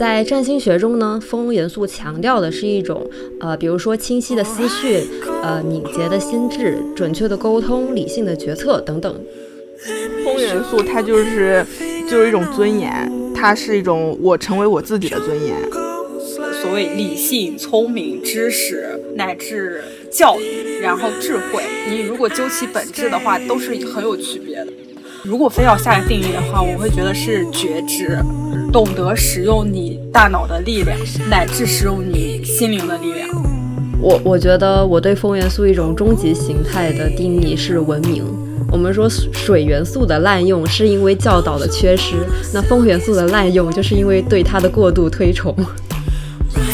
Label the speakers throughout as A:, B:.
A: 在占星学中呢，风元素强调的是一种呃，比如说清晰的思绪，呃，敏捷的心智，准确的沟通，理性的决策等等。
B: 风元素它就是就是一种尊严，它是一种我成为我自己的尊严。
C: 所谓理性、聪明、知识乃至教育，然后智慧，你如果究其本质的话，都是很有区别的。如果非要下个定义的话，我会觉得是觉知，懂得使用你大脑的力量，乃至使用你心灵的力量。
A: 我我觉得我对风元素一种终极形态的定义是文明。我们说水元素的滥用是因为教导的缺失，那风元素的滥用就是因为对它的过度推崇。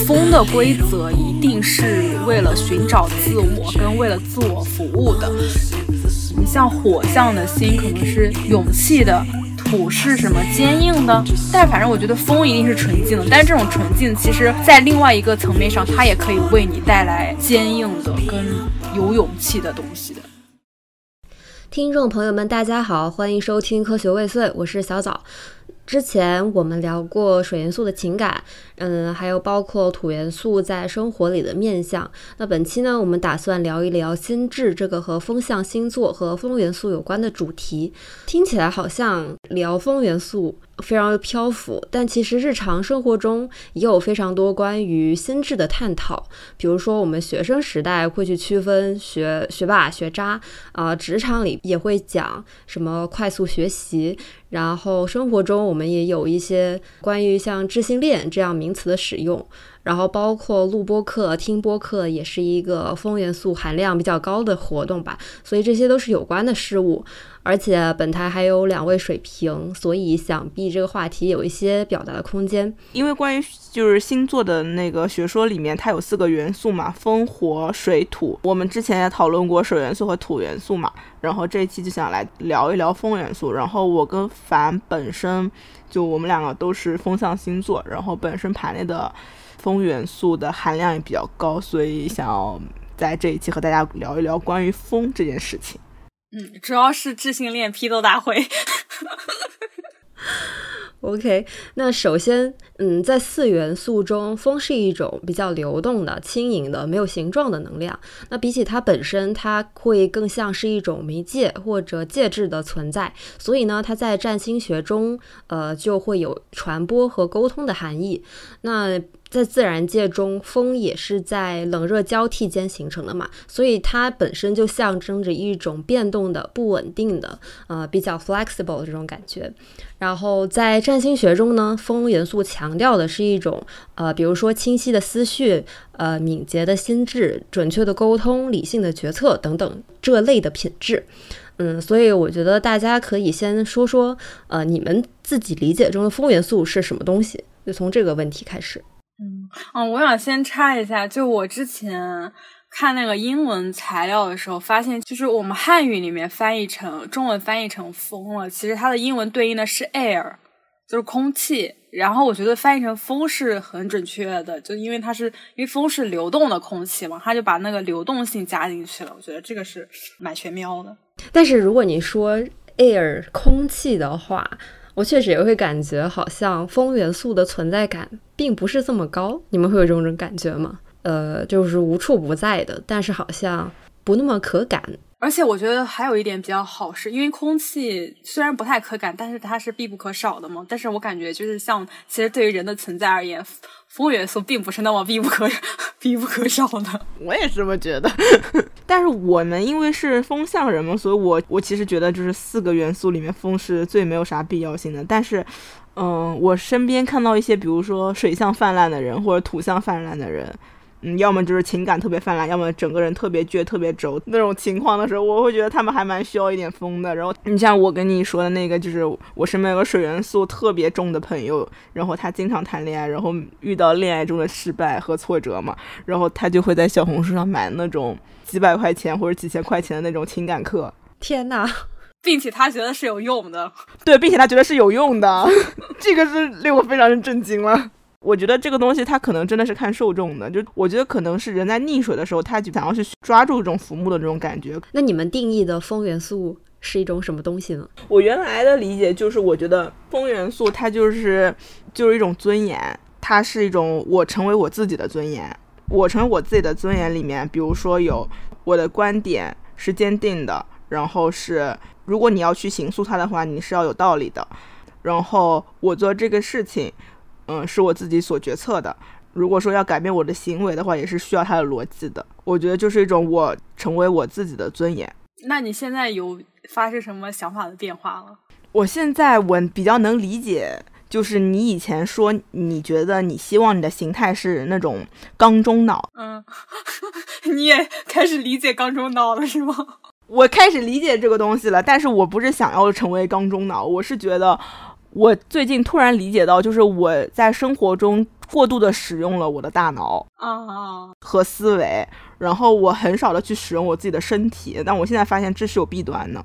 C: 风的规则一定是为了寻找自我跟为了自我服务的。你像火象的心可能是勇气的，土是什么坚硬的，但反正我觉得风一定是纯净的。但是这种纯净，其实在另外一个层面上，它也可以为你带来坚硬的跟有勇气的东西的。
A: 听众朋友们，大家好，欢迎收听科学未遂，我是小枣。之前我们聊过水元素的情感，嗯，还有包括土元素在生活里的面相。那本期呢，我们打算聊一聊心智这个和风象星座和风元素有关的主题。听起来好像聊风元素。非常的漂浮，但其实日常生活中也有非常多关于心智的探讨。比如说，我们学生时代会去区分学学霸、学渣啊，职场里也会讲什么快速学习。然后生活中我们也有一些关于像智性恋这样名词的使用。然后包括录播课、听播课也是一个风元素含量比较高的活动吧。所以这些都是有关的事物。而且本台还有两位水平，所以想必这个话题有一些表达的空间。
B: 因为关于就是星座的那个学说里面，它有四个元素嘛，风、火、水、土。我们之前也讨论过水元素和土元素嘛，然后这一期就想来聊一聊风元素。然后我跟凡本身就我们两个都是风象星座，然后本身盘内的风元素的含量也比较高，所以想要在这一期和大家聊一聊关于风这件事情。
C: 嗯，主要是智性恋批斗大会。
A: OK，那首先，嗯，在四元素中，风是一种比较流动的、轻盈的、没有形状的能量。那比起它本身，它会更像是一种媒介或者介质的存在。所以呢，它在占星学中，呃，就会有传播和沟通的含义。那在自然界中，风也是在冷热交替间形成的嘛，所以它本身就象征着一种变动的、不稳定的，呃，比较 flexible 这种感觉。然后在占星学中呢，风元素强调的是一种，呃，比如说清晰的思绪，呃，敏捷的心智，准确的沟通，理性的决策等等这类的品质。嗯，所以我觉得大家可以先说说，呃，你们自己理解中的风元素是什么东西？就从这个问题开始。
C: 嗯，嗯，我想先插一下，就我之前看那个英文材料的时候，发现就是我们汉语里面翻译成中文翻译成风了，其实它的英文对应的是 air，就是空气。然后我觉得翻译成风是很准确的，就因为它是因为风是流动的空气嘛，它就把那个流动性加进去了。我觉得这个是蛮玄妙的。
A: 但是如果你说 air 空气的话，我确实也会感觉好像风元素的存在感并不是这么高，你们会有这种感觉吗？呃，就是无处不在的，但是好像不那么可感。
C: 而且我觉得还有一点比较好，是因为空气虽然不太可感，但是它是必不可少的嘛。但是我感觉就是像，其实对于人的存在而言，风元素并不是那么必不可 必不可少的。
B: 我也是这么觉得。但是我们因为是风象人嘛，所以我我其实觉得就是四个元素里面风是最没有啥必要性的。但是，嗯，我身边看到一些，比如说水象泛滥的人或者土象泛滥的人。嗯，要么就是情感特别泛滥，要么整个人特别倔、特别轴那种情况的时候，我会觉得他们还蛮需要一点风的。然后你像我跟你说的那个，就是我身边有个水元素特别重的朋友，然后他经常谈恋爱，然后遇到恋爱中的失败和挫折嘛，然后他就会在小红书上买那种几百块钱或者几千块钱的那种情感课。
A: 天呐，
C: 并且他觉得是有用的，
B: 对，并且他觉得是有用的，这个是令我非常震惊了。我觉得这个东西它可能真的是看受众的，就我觉得可能是人在溺水的时候，他就想要去抓住这种浮木的这种感觉。
A: 那你们定义的风元素是一种什么东西呢？
B: 我原来的理解就是，我觉得风元素它就是就是一种尊严。它是一种我成为我自己的尊严。我成为我自己的尊严里面，比如说有我的观点是坚定的，然后是如果你要去刑诉他的话，你是要有道理的。然后我做这个事情，嗯，是我自己所决策的。如果说要改变我的行为的话，也是需要他的逻辑的。我觉得就是一种我成为我自己的尊严。
C: 那你现在有发生什么想法的变化了？
B: 我现在我比较能理解，就是你以前说你觉得你希望你的形态是那种缸中脑，
C: 嗯，你也开始理解缸中脑了是吗？
B: 我开始理解这个东西了，但是我不是想要成为缸中脑，我是觉得我最近突然理解到，就是我在生活中过度的使用了我的大脑
C: 啊
B: 和思维，然后我很少的去使用我自己的身体，但我现在发现这是有弊端的。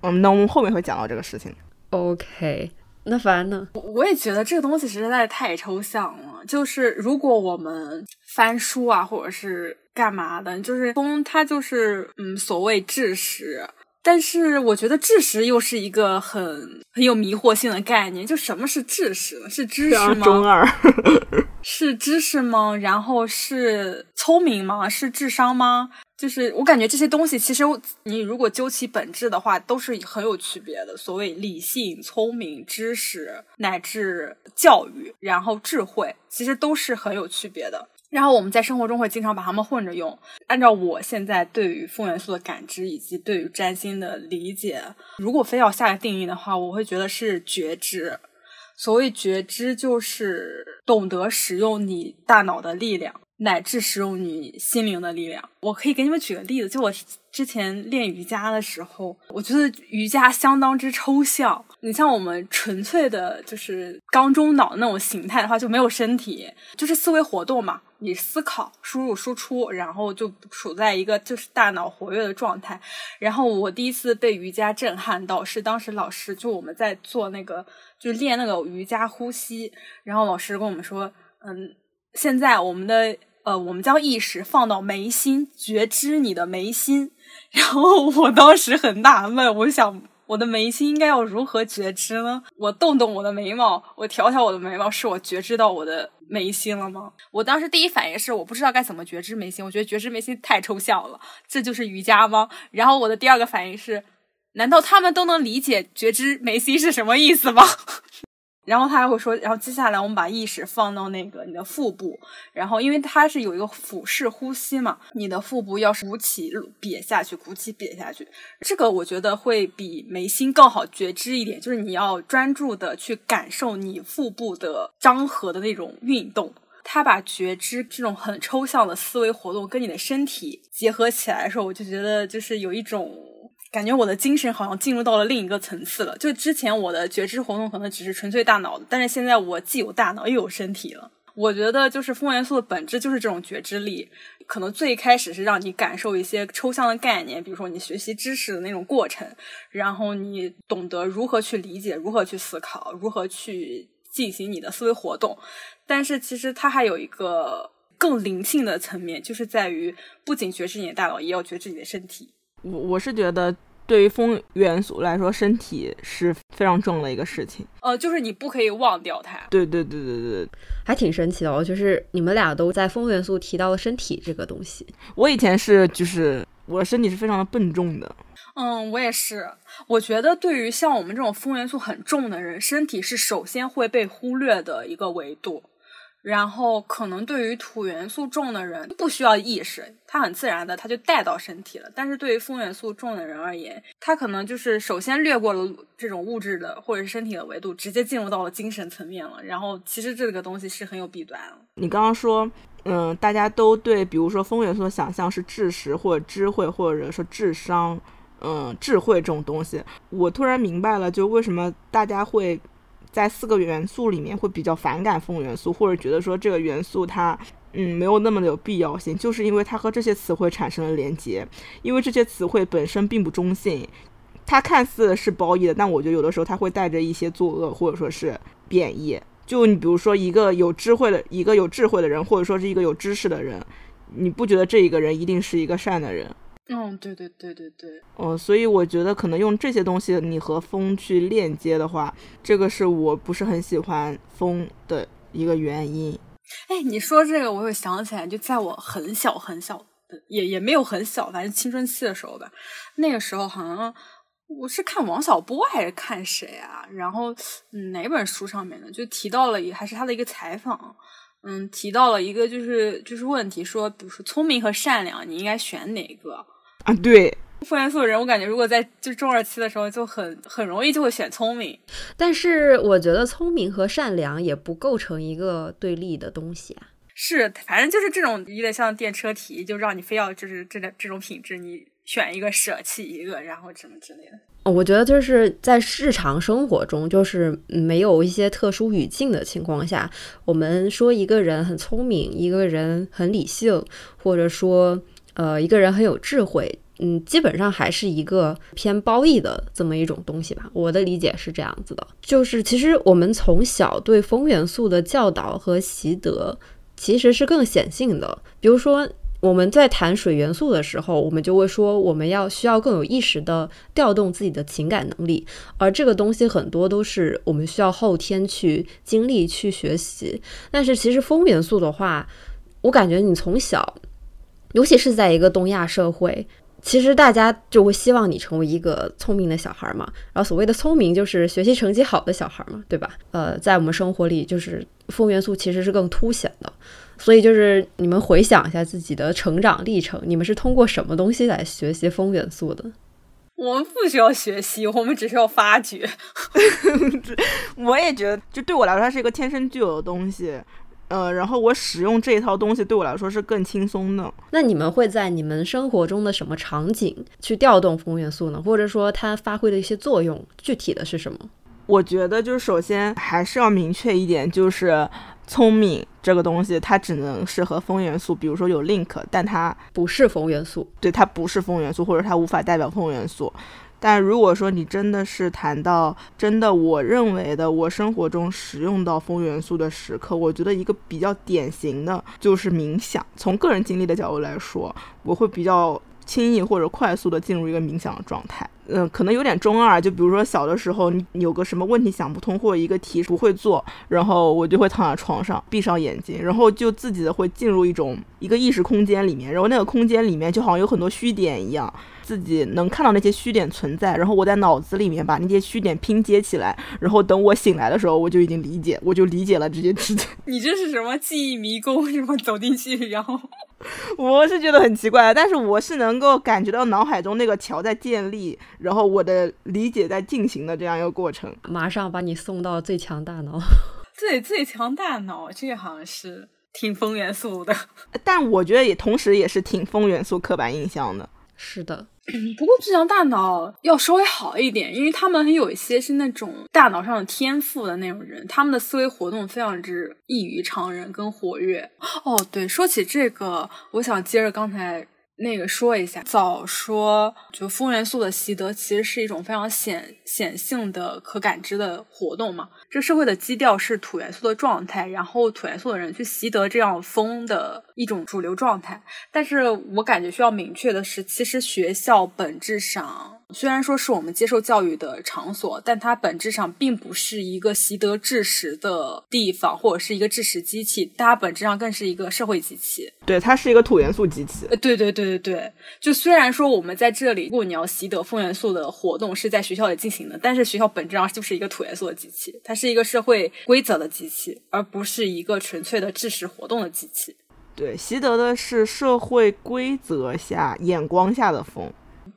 B: 嗯，那我们后面会讲到这个事情。
A: OK，那凡呢？
C: 我也觉得这个东西实在是太抽象了。就是如果我们翻书啊，或者是干嘛的，就是风它就是嗯，所谓知识。但是我觉得知识又是一个很很有迷惑性的概念。就什么是知识呢？是知识吗？
B: 中二。
C: 是知识吗？然后是聪明吗？是智商吗？就是我感觉这些东西，其实你如果究其本质的话，都是很有区别的。所谓理性、聪明、知识，乃至教育，然后智慧，其实都是很有区别的。然后我们在生活中会经常把它们混着用。按照我现在对于风元素的感知以及对于占星的理解，如果非要下个定义的话，我会觉得是觉知。所谓觉知，就是懂得使用你大脑的力量。乃至使用你心灵的力量，我可以给你们举个例子。就我之前练瑜伽的时候，我觉得瑜伽相当之抽象。你像我们纯粹的，就是缸中脑那种形态的话，就没有身体，就是思维活动嘛。你思考、输入、输出，然后就处在一个就是大脑活跃的状态。然后我第一次被瑜伽震撼到，是当时老师就我们在做那个，就练那个瑜伽呼吸，然后老师跟我们说，嗯，现在我们的。呃，我们将意识放到眉心，觉知你的眉心。然后我当时很纳闷，我想我的眉心应该要如何觉知呢？我动动我的眉毛，我调调我的眉毛，是我觉知到我的眉心了吗？我当时第一反应是我不知道该怎么觉知眉心，我觉得觉知眉心太抽象了，这就是瑜伽吗？然后我的第二个反应是，难道他们都能理解觉知眉心是什么意思吗？然后他还会说，然后接下来我们把意识放到那个你的腹部，然后因为它是有一个腹式呼吸嘛，你的腹部要是鼓起瘪下去，鼓起瘪下去，这个我觉得会比眉心更好觉知一点，就是你要专注的去感受你腹部的张合的那种运动。他把觉知这种很抽象的思维活动跟你的身体结合起来的时候，我就觉得就是有一种。感觉我的精神好像进入到了另一个层次了。就之前我的觉知活动可能只是纯粹大脑的，但是现在我既有大脑又有身体了。我觉得就是风元素的本质就是这种觉知力，可能最开始是让你感受一些抽象的概念，比如说你学习知识的那种过程，然后你懂得如何去理解、如何去思考、如何去进行你的思维活动。但是其实它还有一个更灵性的层面，就是在于不仅觉知你的大脑，也要觉知你的身体。
B: 我我是觉得，对于风元素来说，身体是非常重的一个事情。
C: 呃，就是你不可以忘掉它。
B: 对对对对对，
A: 还挺神奇的哦。就是你们俩都在风元素提到了身体这个东西。
B: 我以前是，就是我的身体是非常的笨重的。
C: 嗯，我也是。我觉得对于像我们这种风元素很重的人，身体是首先会被忽略的一个维度。然后可能对于土元素重的人不需要意识，他很自然的他就带到身体了。但是对于风元素重的人而言，他可能就是首先略过了这种物质的或者是身体的维度，直接进入到了精神层面了。然后其实这个东西是很有弊端。
B: 你刚刚说，嗯，大家都对，比如说风元素的想象是智识或者智慧或者说智商，嗯，智慧这种东西，我突然明白了，就为什么大家会。在四个元素里面会比较反感风元素，或者觉得说这个元素它嗯没有那么的有必要性，就是因为它和这些词汇产生了连接，因为这些词汇本身并不中性，它看似是褒义的，但我觉得有的时候它会带着一些作恶或者说是贬义。就你比如说一个有智慧的一个有智慧的人，或者说是一个有知识的人，你不觉得这一个人一定是一个善的人？
C: 嗯，对对对对对，
B: 哦，所以我觉得可能用这些东西你和风去链接的话，这个是我不是很喜欢风的一个原因。
C: 哎，你说这个，我又想起来，就在我很小很小的，也也没有很小，反正青春期的时候吧。那个时候好像我是看王小波还是看谁啊？然后哪本书上面的就提到了，还是他的一个采访，嗯，提到了一个就是就是问题，说比如说聪明和善良，你应该选哪个
B: 啊？对。
C: 复元素人，我感觉如果在就中二期的时候，就很很容易就会选聪明。
A: 但是我觉得聪明和善良也不构成一个对立的东西啊。
C: 是，反正就是这种有点像电车题，就让你非要就是这这种品质，你选一个舍弃一个，然后什么之类的。
A: 我觉得就是在日常生活中，就是没有一些特殊语境的情况下，我们说一个人很聪明，一个人很理性，或者说呃一个人很有智慧。嗯，基本上还是一个偏褒义的这么一种东西吧。我的理解是这样子的，就是其实我们从小对风元素的教导和习得其实是更显性的。比如说我们在谈水元素的时候，我们就会说我们要需要更有意识的调动自己的情感能力，而这个东西很多都是我们需要后天去经历去学习。但是其实风元素的话，我感觉你从小，尤其是在一个东亚社会。其实大家就会希望你成为一个聪明的小孩嘛，然后所谓的聪明就是学习成绩好的小孩嘛，对吧？呃，在我们生活里，就是风元素其实是更凸显的。所以就是你们回想一下自己的成长历程，你们是通过什么东西来学习风元素的？
C: 我们不需要学习，我们只需要发掘。
B: 我也觉得，就对我来说，它是一个天生具有的东西。呃，然后我使用这一套东西对我来说是更轻松的。
A: 那你们会在你们生活中的什么场景去调动风元素呢？或者说它发挥的一些作用，具体的是什么？
B: 我觉得就是首先还是要明确一点，就是聪明这个东西它只能适合风元素，比如说有 link，但它
A: 不是风元素，
B: 对，它不是风元素，或者它无法代表风元素。但如果说你真的是谈到真的，我认为的我生活中使用到风元素的时刻，我觉得一个比较典型的就是冥想。从个人经历的角度来说，我会比较轻易或者快速的进入一个冥想的状态。嗯，可能有点中二，就比如说小的时候，你有个什么问题想不通，或者一个题不会做，然后我就会躺在床上，闭上眼睛，然后就自己的会进入一种一个意识空间里面，然后那个空间里面就好像有很多虚点一样。自己能看到那些虚点存在，然后我在脑子里面把那些虚点拼接起来，然后等我醒来的时候，我就已经理解，我就理解了这些事情。
C: 你这是什么记忆迷宫？什么走进去，然后
B: 我是觉得很奇怪，但是我是能够感觉到脑海中那个桥在建立，然后我的理解在进行的这样一个过程。
A: 马上把你送到最强大脑。
C: 最最强大脑，这好像是挺风元素的，
B: 但我觉得也同时也是挺风元素刻板印象的。
A: 是的。
C: 不过最强大脑要稍微好一点，因为他们有一些是那种大脑上的天赋的那种人，他们的思维活动非常之异于常人，跟活跃。哦，对，说起这个，我想接着刚才。那个说一下，早说就风元素的习得其实是一种非常显显性的可感知的活动嘛。这社会的基调是土元素的状态，然后土元素的人去习得这样风的一种主流状态。但是我感觉需要明确的是，其实学校本质上。虽然说是我们接受教育的场所，但它本质上并不是一个习得知识的地方，或者是一个知识机器。它本质上更是一个社会机器。
B: 对，它是一个土元素机器。
C: 呃，对对对对对。就虽然说我们在这里，如果你要习得风元素的活动是在学校里进行的，但是学校本质上就是一个土元素的机器，它是一个社会规则的机器，而不是一个纯粹的知识活动的机器。
B: 对，习得的是社会规则下眼光下的风。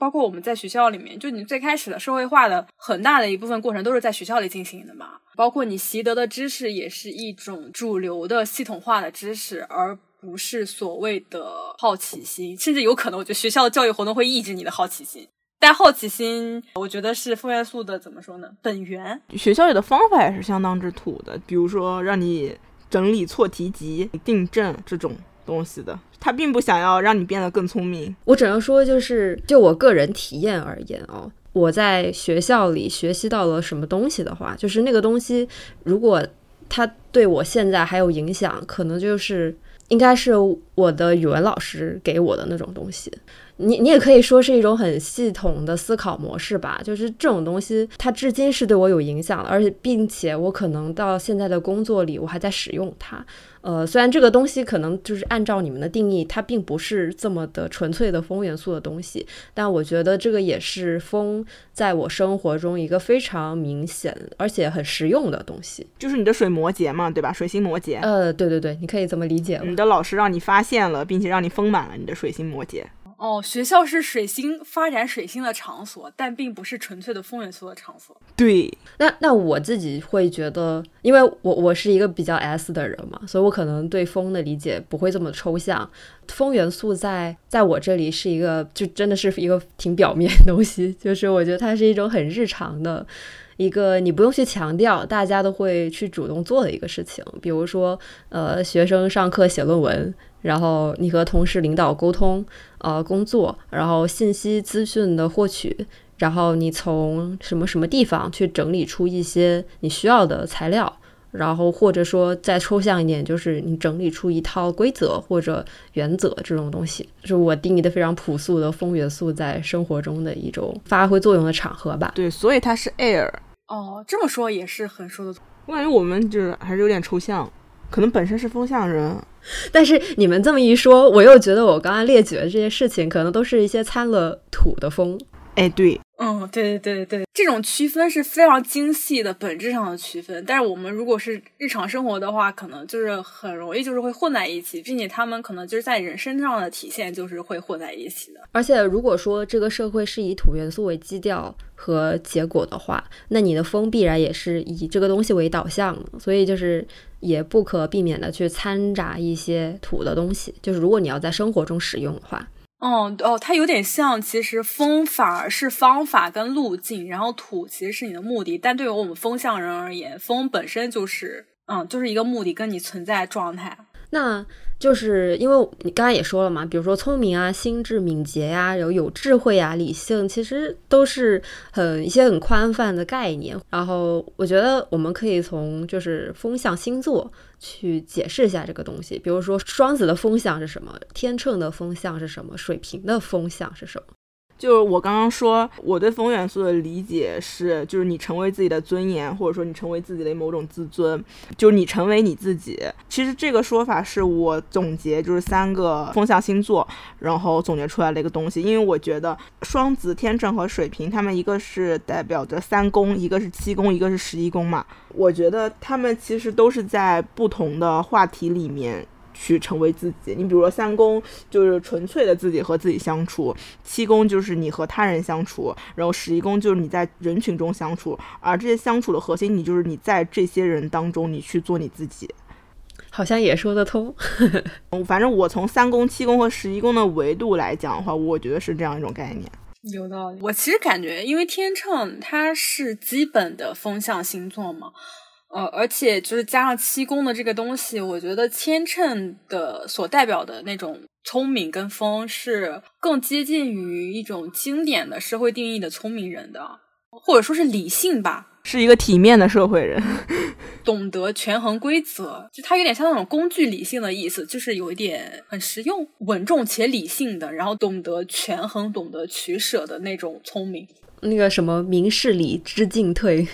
C: 包括我们在学校里面，就你最开始的社会化的很大的一部分过程都是在学校里进行的嘛。包括你习得的知识也是一种主流的系统化的知识，而不是所谓的好奇心。甚至有可能，我觉得学校的教育活动会抑制你的好奇心。但好奇心，我觉得是复元素的怎么说呢？本源。
B: 学校里的方法也是相当之土的，比如说让你整理错题集、订正这种。东西的，他并不想要让你变得更聪明。
A: 我只能说，就是就我个人体验而言哦，我在学校里学习到了什么东西的话，就是那个东西，如果它对我现在还有影响，可能就是应该是我的语文老师给我的那种东西。你你也可以说是一种很系统的思考模式吧。就是这种东西，它至今是对我有影响的，而且并且我可能到现在的工作里，我还在使用它。呃，虽然这个东西可能就是按照你们的定义，它并不是这么的纯粹的风元素的东西，但我觉得这个也是风在我生活中一个非常明显而且很实用的东西。
B: 就是你的水摩羯嘛，对吧？水星摩羯。
A: 呃，对对对，你可以这么理解。
B: 你的老师让你发现了，并且让你丰满了你的水星摩羯。
C: 哦，学校是水星发展水星的场所，但并不是纯粹的风元素的场所。
B: 对，
A: 那那我自己会觉得，因为我我是一个比较 S 的人嘛，所以我可能对风的理解不会这么抽象。风元素在在我这里是一个，就真的是一个挺表面的东西，就是我觉得它是一种很日常的一个，你不用去强调，大家都会去主动做的一个事情。比如说，呃，学生上课写论文。然后你和同事、领导沟通，呃，工作，然后信息资讯的获取，然后你从什么什么地方去整理出一些你需要的材料，然后或者说再抽象一点，就是你整理出一套规则或者原则这种东西，是我定义的非常朴素的风元素在生活中的一种发挥作用的场合吧。
B: 对，所以它是 air。
C: 哦，这么说也是很说得通。
B: 我感觉我们就是还是有点抽象。可能本身是风象人，
A: 但是你们这么一说，我又觉得我刚刚列举的这些事情，可能都是一些掺了土的风。
B: 哎，对，
C: 嗯，对对对对，这种区分是非常精细的，本质上的区分。但是我们如果是日常生活的话，可能就是很容易就是会混在一起，并且他们可能就是在人身上的体现就是会混在一起的。
A: 而且如果说这个社会是以土元素为基调和结果的话，那你的风必然也是以这个东西为导向的，所以就是也不可避免的去掺杂一些土的东西。就是如果你要在生活中使用的话。
C: 哦哦，它有点像，其实风反而是方法跟路径，然后土其实是你的目的。但对于我们风象人而言，风本身就是，嗯，就是一个目的跟你存在状态。
A: 那就是因为你刚才也说了嘛，比如说聪明啊、心智敏捷呀、有有智慧啊、理性，其实都是很一些很宽泛的概念。然后我觉得我们可以从就是风象星座去解释一下这个东西，比如说双子的风向是什么，天秤的风向是什么，水瓶的风向是什么。
B: 就是我刚刚说，我对风元素的理解是，就是你成为自己的尊严，或者说你成为自己的某种自尊，就是你成为你自己。其实这个说法是我总结，就是三个风象星座，然后总结出来的一个东西。因为我觉得双子、天秤和水瓶，他们一个是代表着三宫，一个是七宫，一个是十一宫嘛。我觉得他们其实都是在不同的话题里面。去成为自己，你比如说三宫就是纯粹的自己和自己相处，七宫就是你和他人相处，然后十一宫就是你在人群中相处，而这些相处的核心，你就是你在这些人当中，你去做你自己，
A: 好像也说得通。
B: 反正我从三宫、七宫和十一宫的维度来讲的话，我觉得是这样一种概念。
C: 有道理。我其实感觉，因为天秤它是基本的风象星座嘛。呃，而且就是加上七宫的这个东西，我觉得天秤的所代表的那种聪明跟风是更接近于一种经典的社会定义的聪明人的，或者说是理性吧，
B: 是一个体面的社会人，
C: 懂得权衡规则，就它有点像那种工具理性的意思，就是有一点很实用、稳重且理性的，然后懂得权衡、懂得取舍的那种聪明。
A: 那个什么明事理，知进退。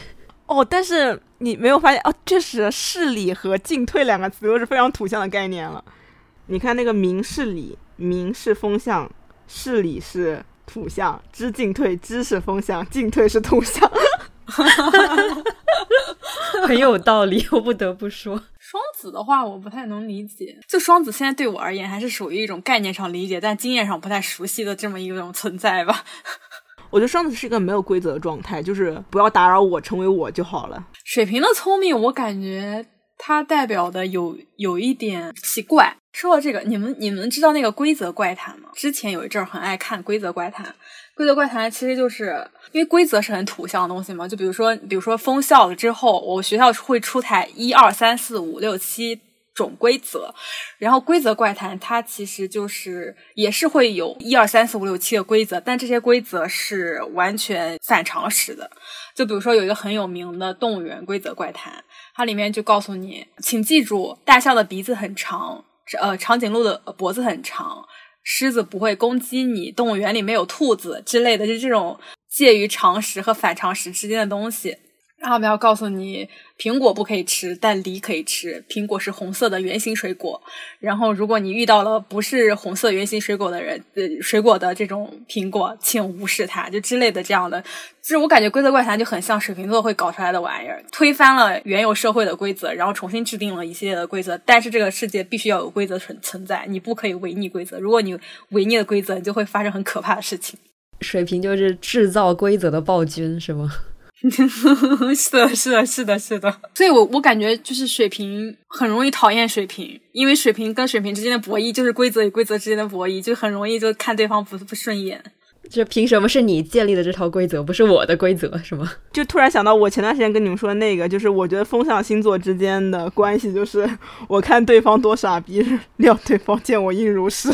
B: 哦，但是你没有发现哦，确实“势理”和“进退”两个词都是非常土象的概念了。你看那个“明事理”，“明”是风象，“事理”是土象，“知进退”“知”是风象，“进退”是土象，
A: 很有道理，我不得不说。
C: 双子的话，我不太能理解。就双子现在对我而言，还是属于一种概念上理解，但经验上不太熟悉的这么一种存在吧。
B: 我觉得双子是一个没有规则的状态，就是不要打扰我，成为我就好了。
C: 水瓶的聪明，我感觉它代表的有有一点奇怪。说到这个，你们你们知道那个规则怪谈吗？之前有一阵儿很爱看规则怪谈。规则怪谈其实就是因为规则是很土象的东西嘛，就比如说，比如说封校了之后，我学校会出台一二三四五六七。种规则，然后规则怪谈它其实就是也是会有一二三四五六七的规则，但这些规则是完全反常识的。就比如说有一个很有名的动物园规则怪谈，它里面就告诉你，请记住，大象的鼻子很长，呃，长颈鹿的脖子很长，狮子不会攻击你，动物园里没有兔子之类的，就这种介于常识和反常识之间的东西。然后我们要告诉你，苹果不可以吃，但梨可以吃。苹果是红色的圆形水果。然后，如果你遇到了不是红色圆形水果的人，呃，水果的这种苹果，请无视它，就之类的这样的。就是我感觉规则怪谈就很像水瓶座会搞出来的玩意儿，推翻了原有社会的规则，然后重新制定了一系列的规则。但是这个世界必须要有规则存存在，你不可以违逆规则。如果你违逆了规则，你就会发生很可怕的事情。
A: 水瓶就是制造规则的暴君，是吗？
C: 是的，是的，是的，是的，所以，我我感觉就是水瓶很容易讨厌水瓶，因为水瓶跟水瓶之间的博弈就是规则与规则之间的博弈，就很容易就看对方不不顺眼。
A: 就凭什么是你建立的这套规则，不是我的规则，是吗？
B: 就突然想到我前段时间跟你们说的那个，就是我觉得风象星座之间的关系，就是我看对方多傻逼，料对方见我应如是。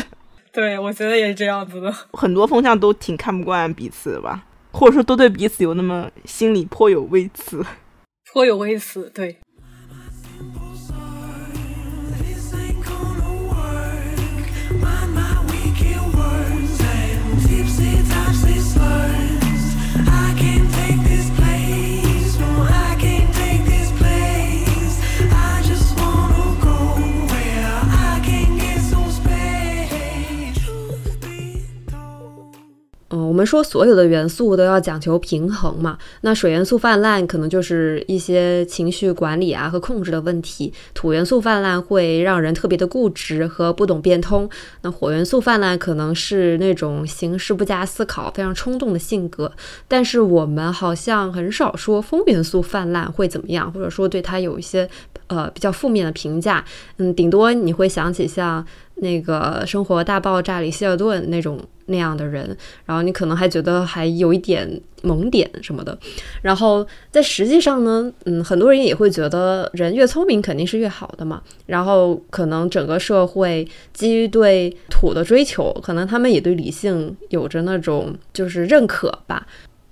C: 对，我觉得也是这样子的。
B: 很多风象都挺看不惯彼此的吧。或者说都对彼此有那么心里颇有微词，
C: 颇有微词，对。
A: 我们说所有的元素都要讲求平衡嘛。那水元素泛滥可能就是一些情绪管理啊和控制的问题；土元素泛滥会让人特别的固执和不懂变通；那火元素泛滥可能是那种行事不加思考、非常冲动的性格。但是我们好像很少说风元素泛滥会怎么样，或者说对它有一些呃比较负面的评价。嗯，顶多你会想起像。那个《生活大爆炸》里希尔顿那种那样的人，然后你可能还觉得还有一点萌点什么的，然后在实际上呢，嗯，很多人也会觉得人越聪明肯定是越好的嘛，然后可能整个社会基于对土的追求，可能他们也对理性有着那种就是认可吧。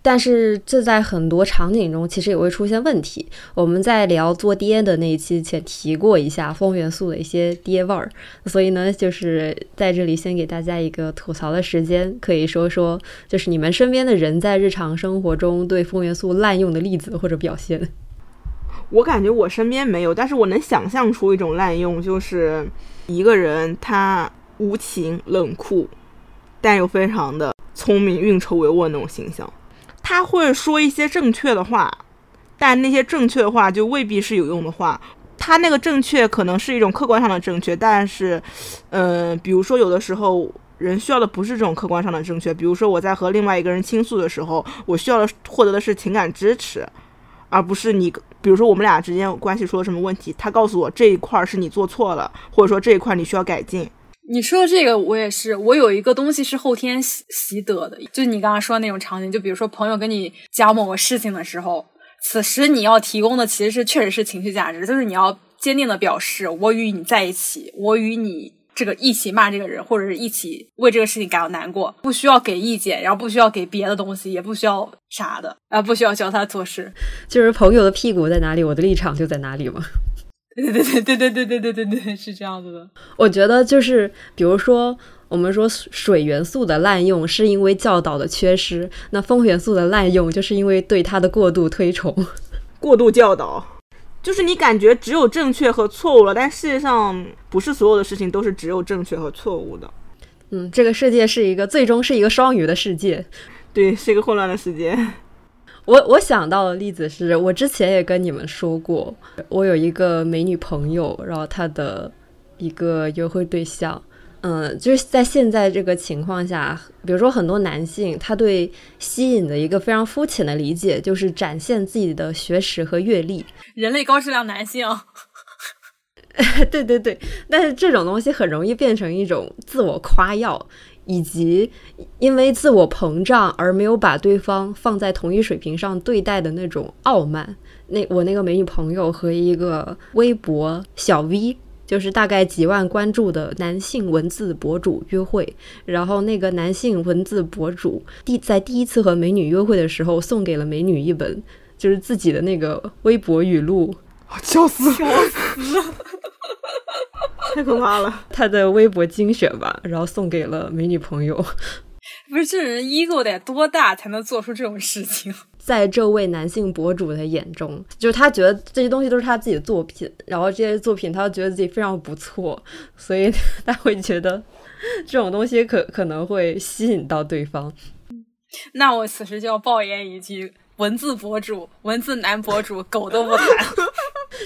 A: 但是这在很多场景中其实也会出现问题。我们在聊做爹的那一期前提过一下风元素的一些爹味儿，所以呢，就是在这里先给大家一个吐槽的时间，可以说说就是你们身边的人在日常生活中对风元素滥用的例子或者表现。
B: 我感觉我身边没有，但是我能想象出一种滥用，就是一个人他无情冷酷，但又非常的聪明、运筹帷幄那种形象。他会说一些正确的话，但那些正确的话就未必是有用的话。他那个正确可能是一种客观上的正确，但是，呃，比如说有的时候人需要的不是这种客观上的正确。比如说我在和另外一个人倾诉的时候，我需要的获得的是情感支持，而不是你。比如说我们俩之间关系出了什么问题，他告诉我这一块是你做错了，或者说这一块你需要改进。
C: 你说的这个，我也是。我有一个东西是后天习习得的，就是你刚刚说的那种场景。就比如说，朋友跟你讲某个事情的时候，此时你要提供的其实是确实是情绪价值，就是你要坚定的表示我与你在一起，我与你这个一起骂这个人，或者是一起为这个事情感到难过，不需要给意见，然后不需要给别的东西，也不需要啥的，啊，不需要教他做事，
A: 就是朋友的屁股在哪里，我的立场就在哪里嘛。
C: 对对对对对对对对对对，是这样子的。
A: 我觉得就是，比如说，我们说水元素的滥用是因为教导的缺失，那风元素的滥用就是因为对它的过度推崇、
B: 过度教导。就是你感觉只有正确和错误了，但事实上不是所有的事情都是只有正确和错误的。
A: 嗯，这个世界是一个最终是一个双鱼的世界，
B: 对，是一个混乱的世界。
A: 我我想到的例子是我之前也跟你们说过，我有一个美女朋友，然后她的一个约会对象，嗯，就是在现在这个情况下，比如说很多男性，他对吸引的一个非常肤浅的理解就是展现自己的学识和阅历，
C: 人类高质量男性，
A: 对对对，但是这种东西很容易变成一种自我夸耀。以及因为自我膨胀而没有把对方放在同一水平上对待的那种傲慢。那我那个美女朋友和一个微博小 V，就是大概几万关注的男性文字博主约会，然后那个男性文字博主第在第一次和美女约会的时候，送给了美女一本就是自己的那个微博语录，
B: 笑死，
C: 笑死了。
B: 太可怕了。
A: 他的微博精选吧，然后送给了美女朋友。
C: 不是这人 ego 得多大才能做出这种事情？
A: 在这位男性博主的眼中，就是他觉得这些东西都是他自己的作品，然后这些作品他觉得自己非常不错，所以他会觉得这种东西可可能会吸引到对方。
C: 那我此时就要爆言一句：文字博主、文字男博主，狗都不谈。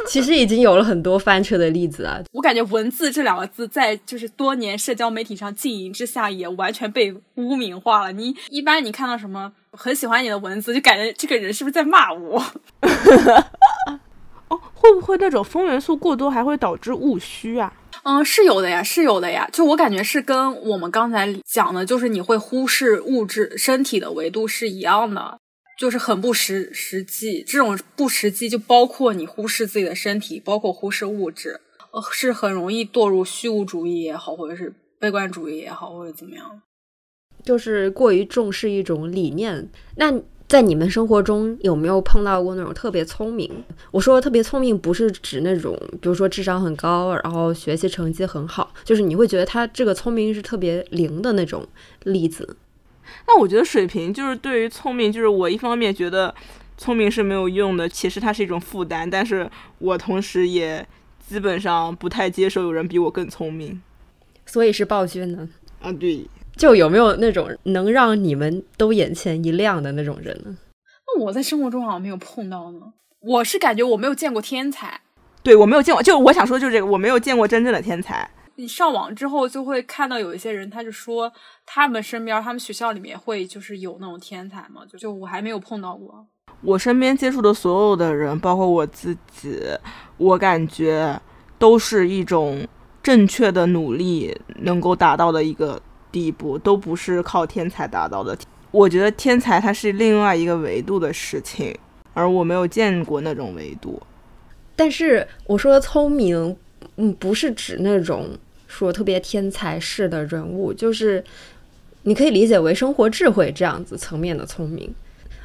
A: 其实已经有了很多翻车的例子啊！
C: 我感觉“文字”这两个字在就是多年社交媒体上经营之下，也完全被污名化了。你一般你看到什么很喜欢你的文字，就感觉这个人是不是在骂我？
B: 哦，会不会那种风元素过多还会导致误虚啊？
C: 嗯，是有的呀，是有的呀。就我感觉是跟我们刚才讲的，就是你会忽视物质身体的维度是一样的。就是很不实实际，这种不实际就包括你忽视自己的身体，包括忽视物质，是很容易堕入虚无主义也好，或者是悲观主义也好，或者怎么样，
A: 就是过于重视一种理念。那在你们生活中有没有碰到过那种特别聪明？我说特别聪明，不是指那种，比如说智商很高，然后学习成绩很好，就是你会觉得他这个聪明是特别灵的那种例子。
B: 那我觉得水平就是对于聪明，就是我一方面觉得聪明是没有用的，其实它是一种负担，但是我同时也基本上不太接受有人比我更聪明，
A: 所以是暴君呢？
B: 啊，对，
A: 就有没有那种能让你们都眼前一亮的那种人呢？
C: 那我在生活中好像没有碰到呢，我是感觉我没有见过天才，
B: 对我没有见过，就我想说就是这个，我没有见过真正的天才。
C: 你上网之后就会看到有一些人，他就说他们身边、他们学校里面会就是有那种天才嘛，就就我还没有碰到过。
B: 我身边接触的所有的人，包括我自己，我感觉都是一种正确的努力能够达到的一个地步，都不是靠天才达到的。我觉得天才它是另外一个维度的事情，而我没有见过那种维度。
A: 但是我说的聪明，嗯，不是指那种。说特别天才式的人物，就是你可以理解为生活智慧这样子层面的聪明，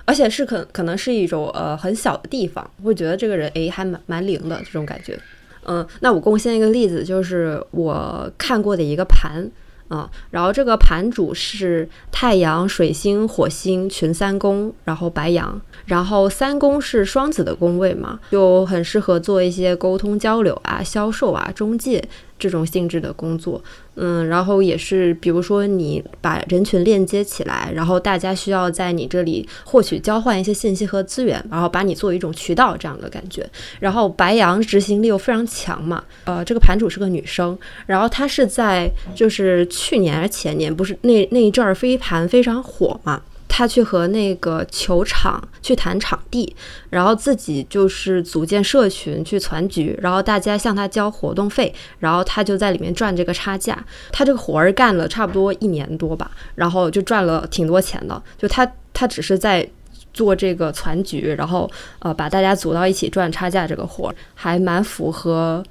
A: 而且是可可能是一种呃很小的地方，会觉得这个人诶还蛮蛮灵的这种感觉。嗯，那我贡献一个例子，就是我看过的一个盘啊，然后这个盘主是太阳、水星、火星群三宫，然后白羊，然后三宫是双子的宫位嘛，就很适合做一些沟通交流啊、销售啊、中介。这种性质的工作，嗯，然后也是，比如说你把人群链接起来，然后大家需要在你这里获取、交换一些信息和资源，然后把你作为一种渠道这样的感觉。然后白羊执行力又非常强嘛，呃，这个盘主是个女生，然后她是在就是去年还是前年，不是那那一阵儿飞盘非常火嘛。他去和那个球场去谈场地，然后自己就是组建社群去攒局，然后大家向他交活动费，然后他就在里面赚这个差价。他这个活儿干了差不多一年多吧，然后就赚了挺多钱的。就他他只是在做这个攒局，然后呃把大家组到一起赚差价这个活儿，还蛮符合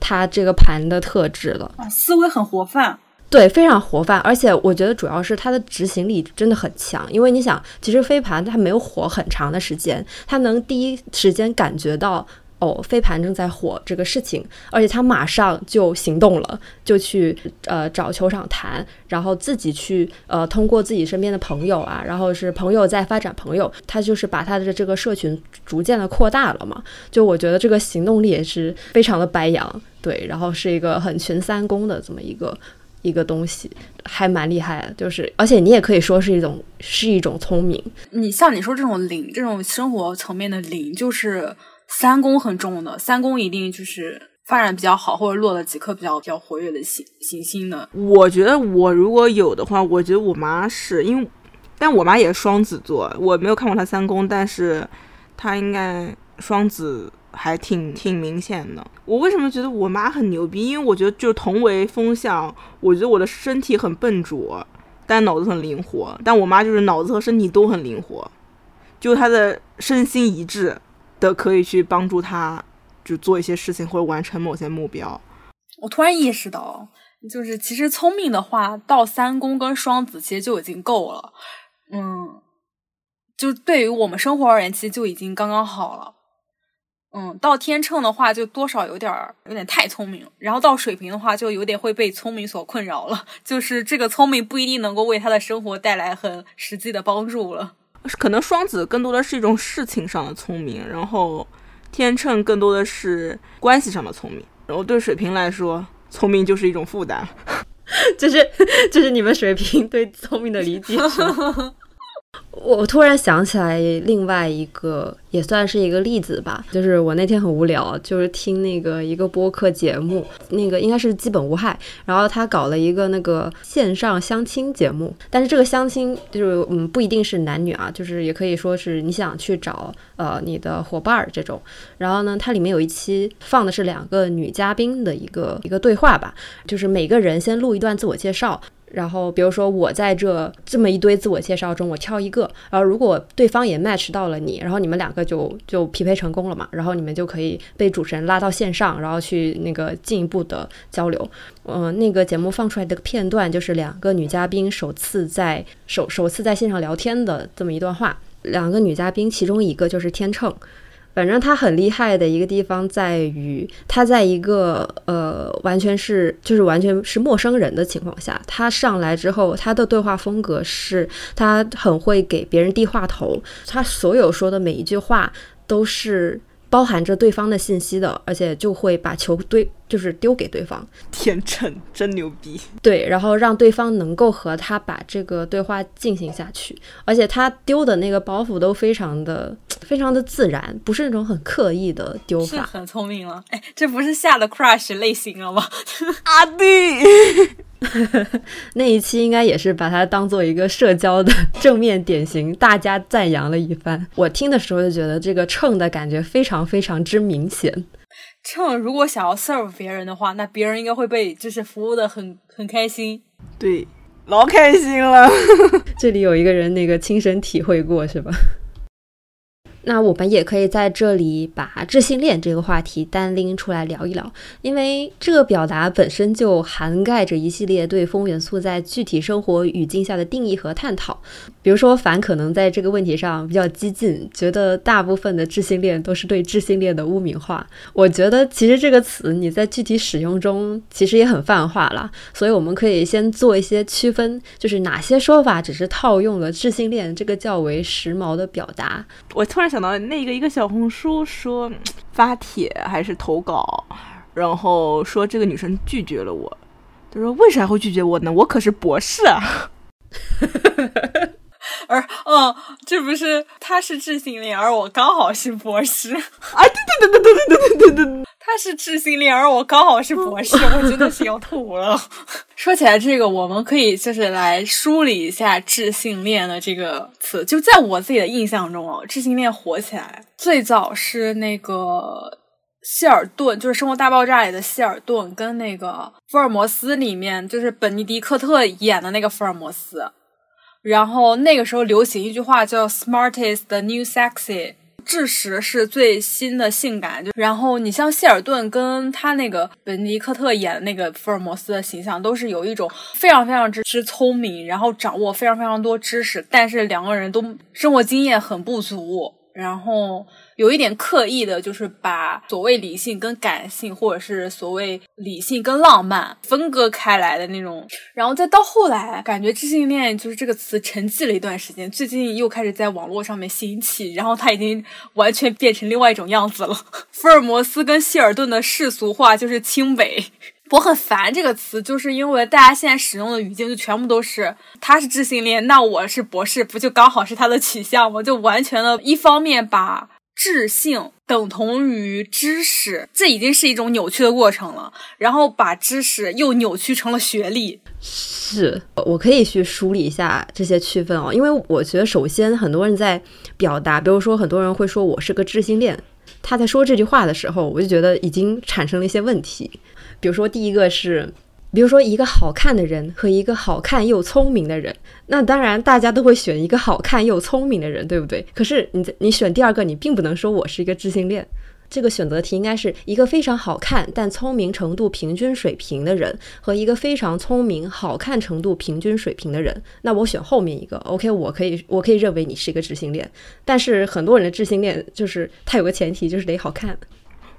A: 他这个盘的特质的。
C: 啊，思维很活泛。
A: 对，非常活泛，而且我觉得主要是他的执行力真的很强，因为你想，其实飞盘它没有火很长的时间，他能第一时间感觉到哦，飞盘正在火这个事情，而且他马上就行动了，就去呃找球场谈，然后自己去呃通过自己身边的朋友啊，然后是朋友在发展朋友，他就是把他的这个社群逐渐的扩大了嘛，就我觉得这个行动力也是非常的白羊，对，然后是一个很群三公的这么一个。一个东西还蛮厉害的，就是而且你也可以说是一种是一种聪明。
C: 你像你说这种灵，这种生活层面的灵，就是三宫很重的，三宫一定就是发展比较好，或者落了几颗比较比较活跃的行行星的。
B: 我觉得我如果有的话，我觉得我妈是因为，但我妈也是双子座，我没有看过她三宫，但是她应该双子。还挺挺明显的。我为什么觉得我妈很牛逼？因为我觉得就同为风向，我觉得我的身体很笨拙，但脑子很灵活。但我妈就是脑子和身体都很灵活，就她的身心一致的可以去帮助她，就做一些事情或者完成某些目标。
C: 我突然意识到，就是其实聪明的话，到三宫跟双子其实就已经够了。嗯，就对于我们生活而言，其实就已经刚刚好了。嗯，到天秤的话就多少有点儿有点太聪明，然后到水瓶的话就有点会被聪明所困扰了，就是这个聪明不一定能够为他的生活带来很实际的帮助了。
B: 可能双子更多的是一种事情上的聪明，然后天秤更多的是关系上的聪明，然后对水瓶来说，聪明就是一种负担。
A: 就是，就是你们水平对聪明的理解。我突然想起来另外一个。也算是一个例子吧，就是我那天很无聊，就是听那个一个播客节目，那个应该是基本无害，然后他搞了一个那个线上相亲节目，但是这个相亲就是嗯不一定是男女啊，就是也可以说是你想去找呃你的伙伴儿这种，然后呢，它里面有一期放的是两个女嘉宾的一个一个对话吧，就是每个人先录一段自我介绍。然后，比如说我在这这么一堆自我介绍中，我挑一个，然后如果对方也 match 到了你，然后你们两个就就匹配成功了嘛，然后你们就可以被主持人拉到线上，然后去那个进一步的交流。嗯，那个节目放出来的片段就是两个女嘉宾首次在首首次在线上聊天的这么一段话。两个女嘉宾，其中一个就是天秤。反正他很厉害的一个地方在于，他在一个呃完全是就是完全是陌生人的情况下，他上来之后，他的对话风格是，他很会给别人递话头，他所有说的每一句话都是。包含着对方的信息的，而且就会把球堆，就是丢给对方。
B: 天秤真牛逼，
A: 对，然后让对方能够和他把这个对话进行下去，而且他丢的那个包袱都非常的、非常的自然，不是那种很刻意的丢法。
C: 很聪明了，哎，这不是下的 crush 类型了吗？
B: 阿弟。
A: 那一期应该也是把它当做一个社交的正面典型，大家赞扬了一番。我听的时候就觉得这个秤的感觉非常非常之明显。
C: 秤如果想要 serve 别人的话，那别人应该会被就是服务的很很开心。
B: 对，老开心了。
A: 这里有一个人那个亲身体会过是吧？那我们也可以在这里把智性恋这个话题单拎出来聊一聊，因为这个表达本身就涵盖着一系列对风元素在具体生活语境下的定义和探讨。比如说，凡可能在这个问题上比较激进，觉得大部分的智性恋都是对智性恋的污名化。我觉得其实这个词你在具体使用中其实也很泛化了，所以我们可以先做一些区分，就是哪些说法只是套用了智性恋这个较为时髦的表达。
B: 我突然想。到那个一个小红书说发帖还是投稿，然后说这个女生拒绝了我。他说为啥会拒绝我呢？我可是博士啊。
C: 而嗯，这不是他是智性恋，而我刚好是博士。
B: 啊，对对对对对对对对对，
C: 他是智性恋，而我刚好是博士，我真的是要吐了。说起来这个，我们可以就是来梳理一下智性恋的这个词。就在我自己的印象中哦，智性恋火起来最早是那个希尔顿，就是《生活大爆炸》里的希尔顿，跟那个福尔摩斯里面就是本尼迪克特演的那个福尔摩斯。然后那个时候流行一句话叫 “smartest new sexy”，知识是最新的性感。就然后你像谢尔顿跟他那个本尼科特演的那个福尔摩斯的形象，都是有一种非常非常之之聪明，然后掌握非常非常多知识，但是两个人都生活经验很不足，然后。有一点刻意的，就是把所谓理性跟感性，或者是所谓理性跟浪漫分割开来的那种，然后再到后来，感觉知性恋就是这个词沉寂了一段时间，最近又开始在网络上面兴起，然后它已经完全变成另外一种样子了。福尔摩斯跟希尔顿的世俗化就是清北，我很烦这个词，就是因为大家现在使用的语境就全部都是他是知性恋，那我是博士，不就刚好是他的取向吗？就完全的一方面把。智性等同于知识，这已经是一种扭曲的过程了。然后把知识又扭曲成了学历，
A: 是我可以去梳理一下这些区分哦。因为我觉得，首先很多人在表达，比如说很多人会说我是个智性恋，他在说这句话的时候，我就觉得已经产生了一些问题。比如说第一个是。比如说，一个好看的人和一个好看又聪明的人，那当然大家都会选一个好看又聪明的人，对不对？可是你你选第二个，你并不能说我是一个知性恋，这个选择题应该是一个非常好看但聪明程度平均水平的人和一个非常聪明好看程度平均水平的人。那我选后面一个，OK，我可以我可以认为你是一个知性恋，但是很多人的知性恋就是他有个前提就是得好看。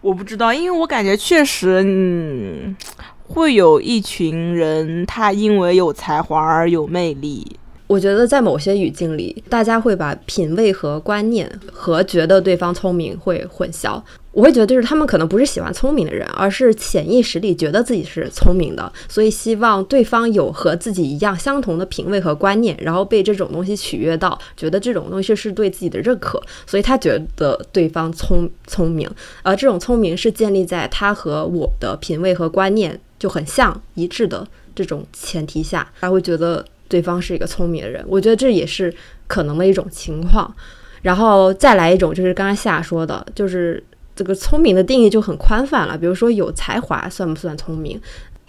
B: 我不知道，因为我感觉确实，嗯，会有一群人他因为有才华而有魅力。
A: 我觉得在某些语境里，大家会把品味和观念和觉得对方聪明会混淆。我会觉得，就是他们可能不是喜欢聪明的人，而是潜意识里觉得自己是聪明的，所以希望对方有和自己一样相同的品味和观念，然后被这种东西取悦到，觉得这种东西是对自己的认可，所以他觉得对方聪聪明。而这种聪明是建立在他和我的品味和观念就很像一致的这种前提下，他会觉得。对方是一个聪明的人，我觉得这也是可能的一种情况。然后再来一种，就是刚刚夏说的，就是这个聪明的定义就很宽泛了。比如说有才华算不算聪明？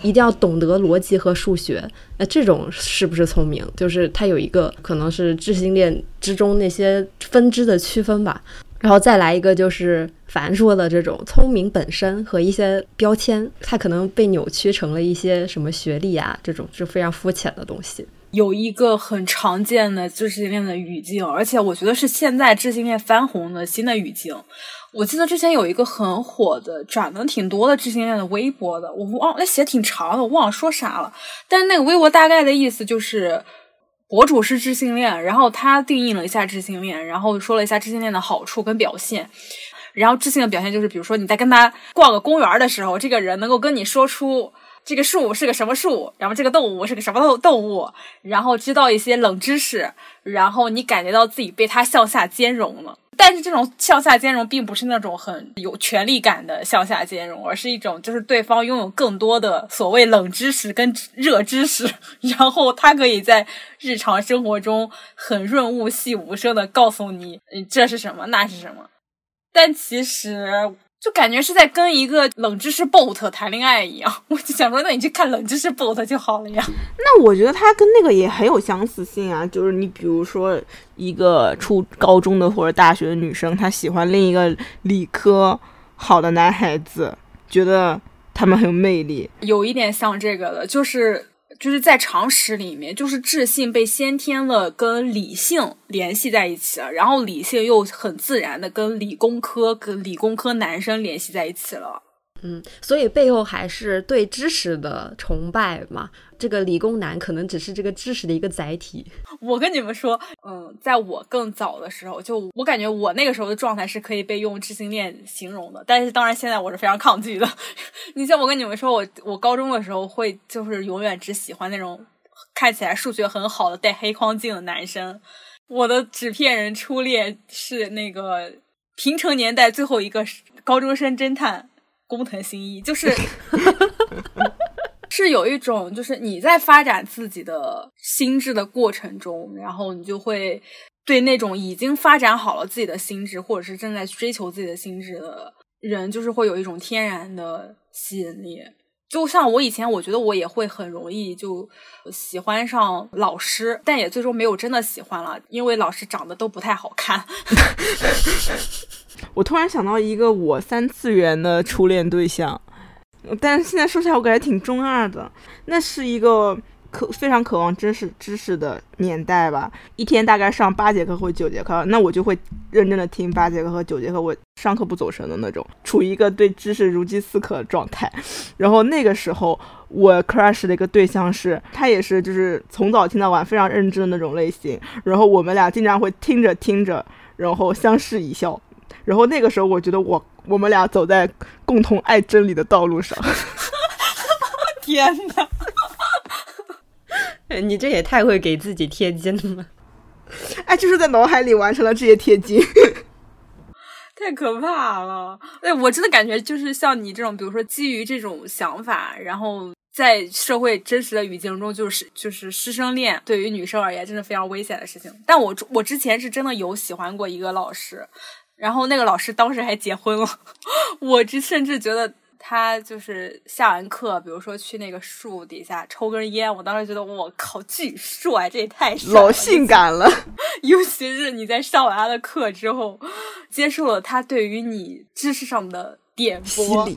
A: 一定要懂得逻辑和数学，那这种是不是聪明？就是它有一个可能是智性恋之中那些分支的区分吧。然后再来一个，就是凡说的这种聪明本身和一些标签，它可能被扭曲成了一些什么学历啊这种就非常肤浅的东西。
C: 有一个很常见的知识链的语境，而且我觉得是现在知识链翻红的新的语境。我记得之前有一个很火的、转的挺多的知识链的微博的，我忘那写挺长的，我忘了说啥了。但是那个微博大概的意思就是，博主是知性恋，然后他定义了一下知性恋，然后说了一下知性恋的好处跟表现。然后知性的表现就是，比如说你在跟他逛个公园的时候，这个人能够跟你说出。这个树是个什么树？然后这个动物是个什么动动物？然后知道一些冷知识，然后你感觉到自己被他向下兼容了。但是这种向下兼容并不是那种很有权力感的向下兼容，而是一种就是对方拥有更多的所谓冷知识跟热知识，然后他可以在日常生活中很润物细无声的告诉你这是什么那是什么。但其实。就感觉是在跟一个冷知识 bot 谈恋爱一样，我就想说，那你去看冷知识 bot 就好了呀。
B: 那我觉得他跟那个也很有相似性啊，就是你比如说一个初高中的或者大学的女生，她喜欢另一个理科好的男孩子，觉得他们很有魅力，
C: 有一点像这个的，就是。就是在常识里面，就是智性被先天了跟理性联系在一起了，然后理性又很自然的跟理工科、跟理工科男生联系在一起了。
A: 嗯，所以背后还是对知识的崇拜嘛。这个理工男可能只是这个知识的一个载体。
C: 我跟你们说，嗯，在我更早的时候，就我感觉我那个时候的状态是可以被用知性恋形容的。但是当然现在我是非常抗拒的。你像我跟你们说，我我高中的时候会就是永远只喜欢那种看起来数学很好的戴黑框镜的男生。我的纸片人初恋是那个平成年代最后一个高中生侦探。工藤新一就是 是有一种，就是你在发展自己的心智的过程中，然后你就会对那种已经发展好了自己的心智，或者是正在追求自己的心智的人，就是会有一种天然的吸引力。就像我以前，我觉得我也会很容易就喜欢上老师，但也最终没有真的喜欢了，因为老师长得都不太好看。
B: 我突然想到一个我三次元的初恋对象，但是现在说起来我感觉挺中二的。那是一个渴非常渴望知识知识的年代吧，一天大概上八节课或九节课，那我就会认真的听八节课和九节课，我上课不走神的那种，处于一个对知识如饥似渴的状态。然后那个时候我 crush 的一个对象是，他也是就是从早听到晚非常认真的那种类型。然后我们俩经常会听着听着，然后相视一笑。然后那个时候，我觉得我我们俩走在共同爱真理的道路上。
C: 天哪！
A: 你这也太会给自己贴金了。
B: 哎，就是在脑海里完成了这些贴金，
C: 太可怕了。哎，我真的感觉就是像你这种，比如说基于这种想法，然后在社会真实的语境中，就是就是师生恋，对于女生而言，真的非常危险的事情。但我我之前是真的有喜欢过一个老师。然后那个老师当时还结婚了，我这甚至觉得他就是下完课，比如说去那个树底下抽根烟，我当时觉得我靠巨帅，这也太帅
B: 老性感了。
C: 尤其是你在上完他的课之后，接受了他对于你知识上的点拨，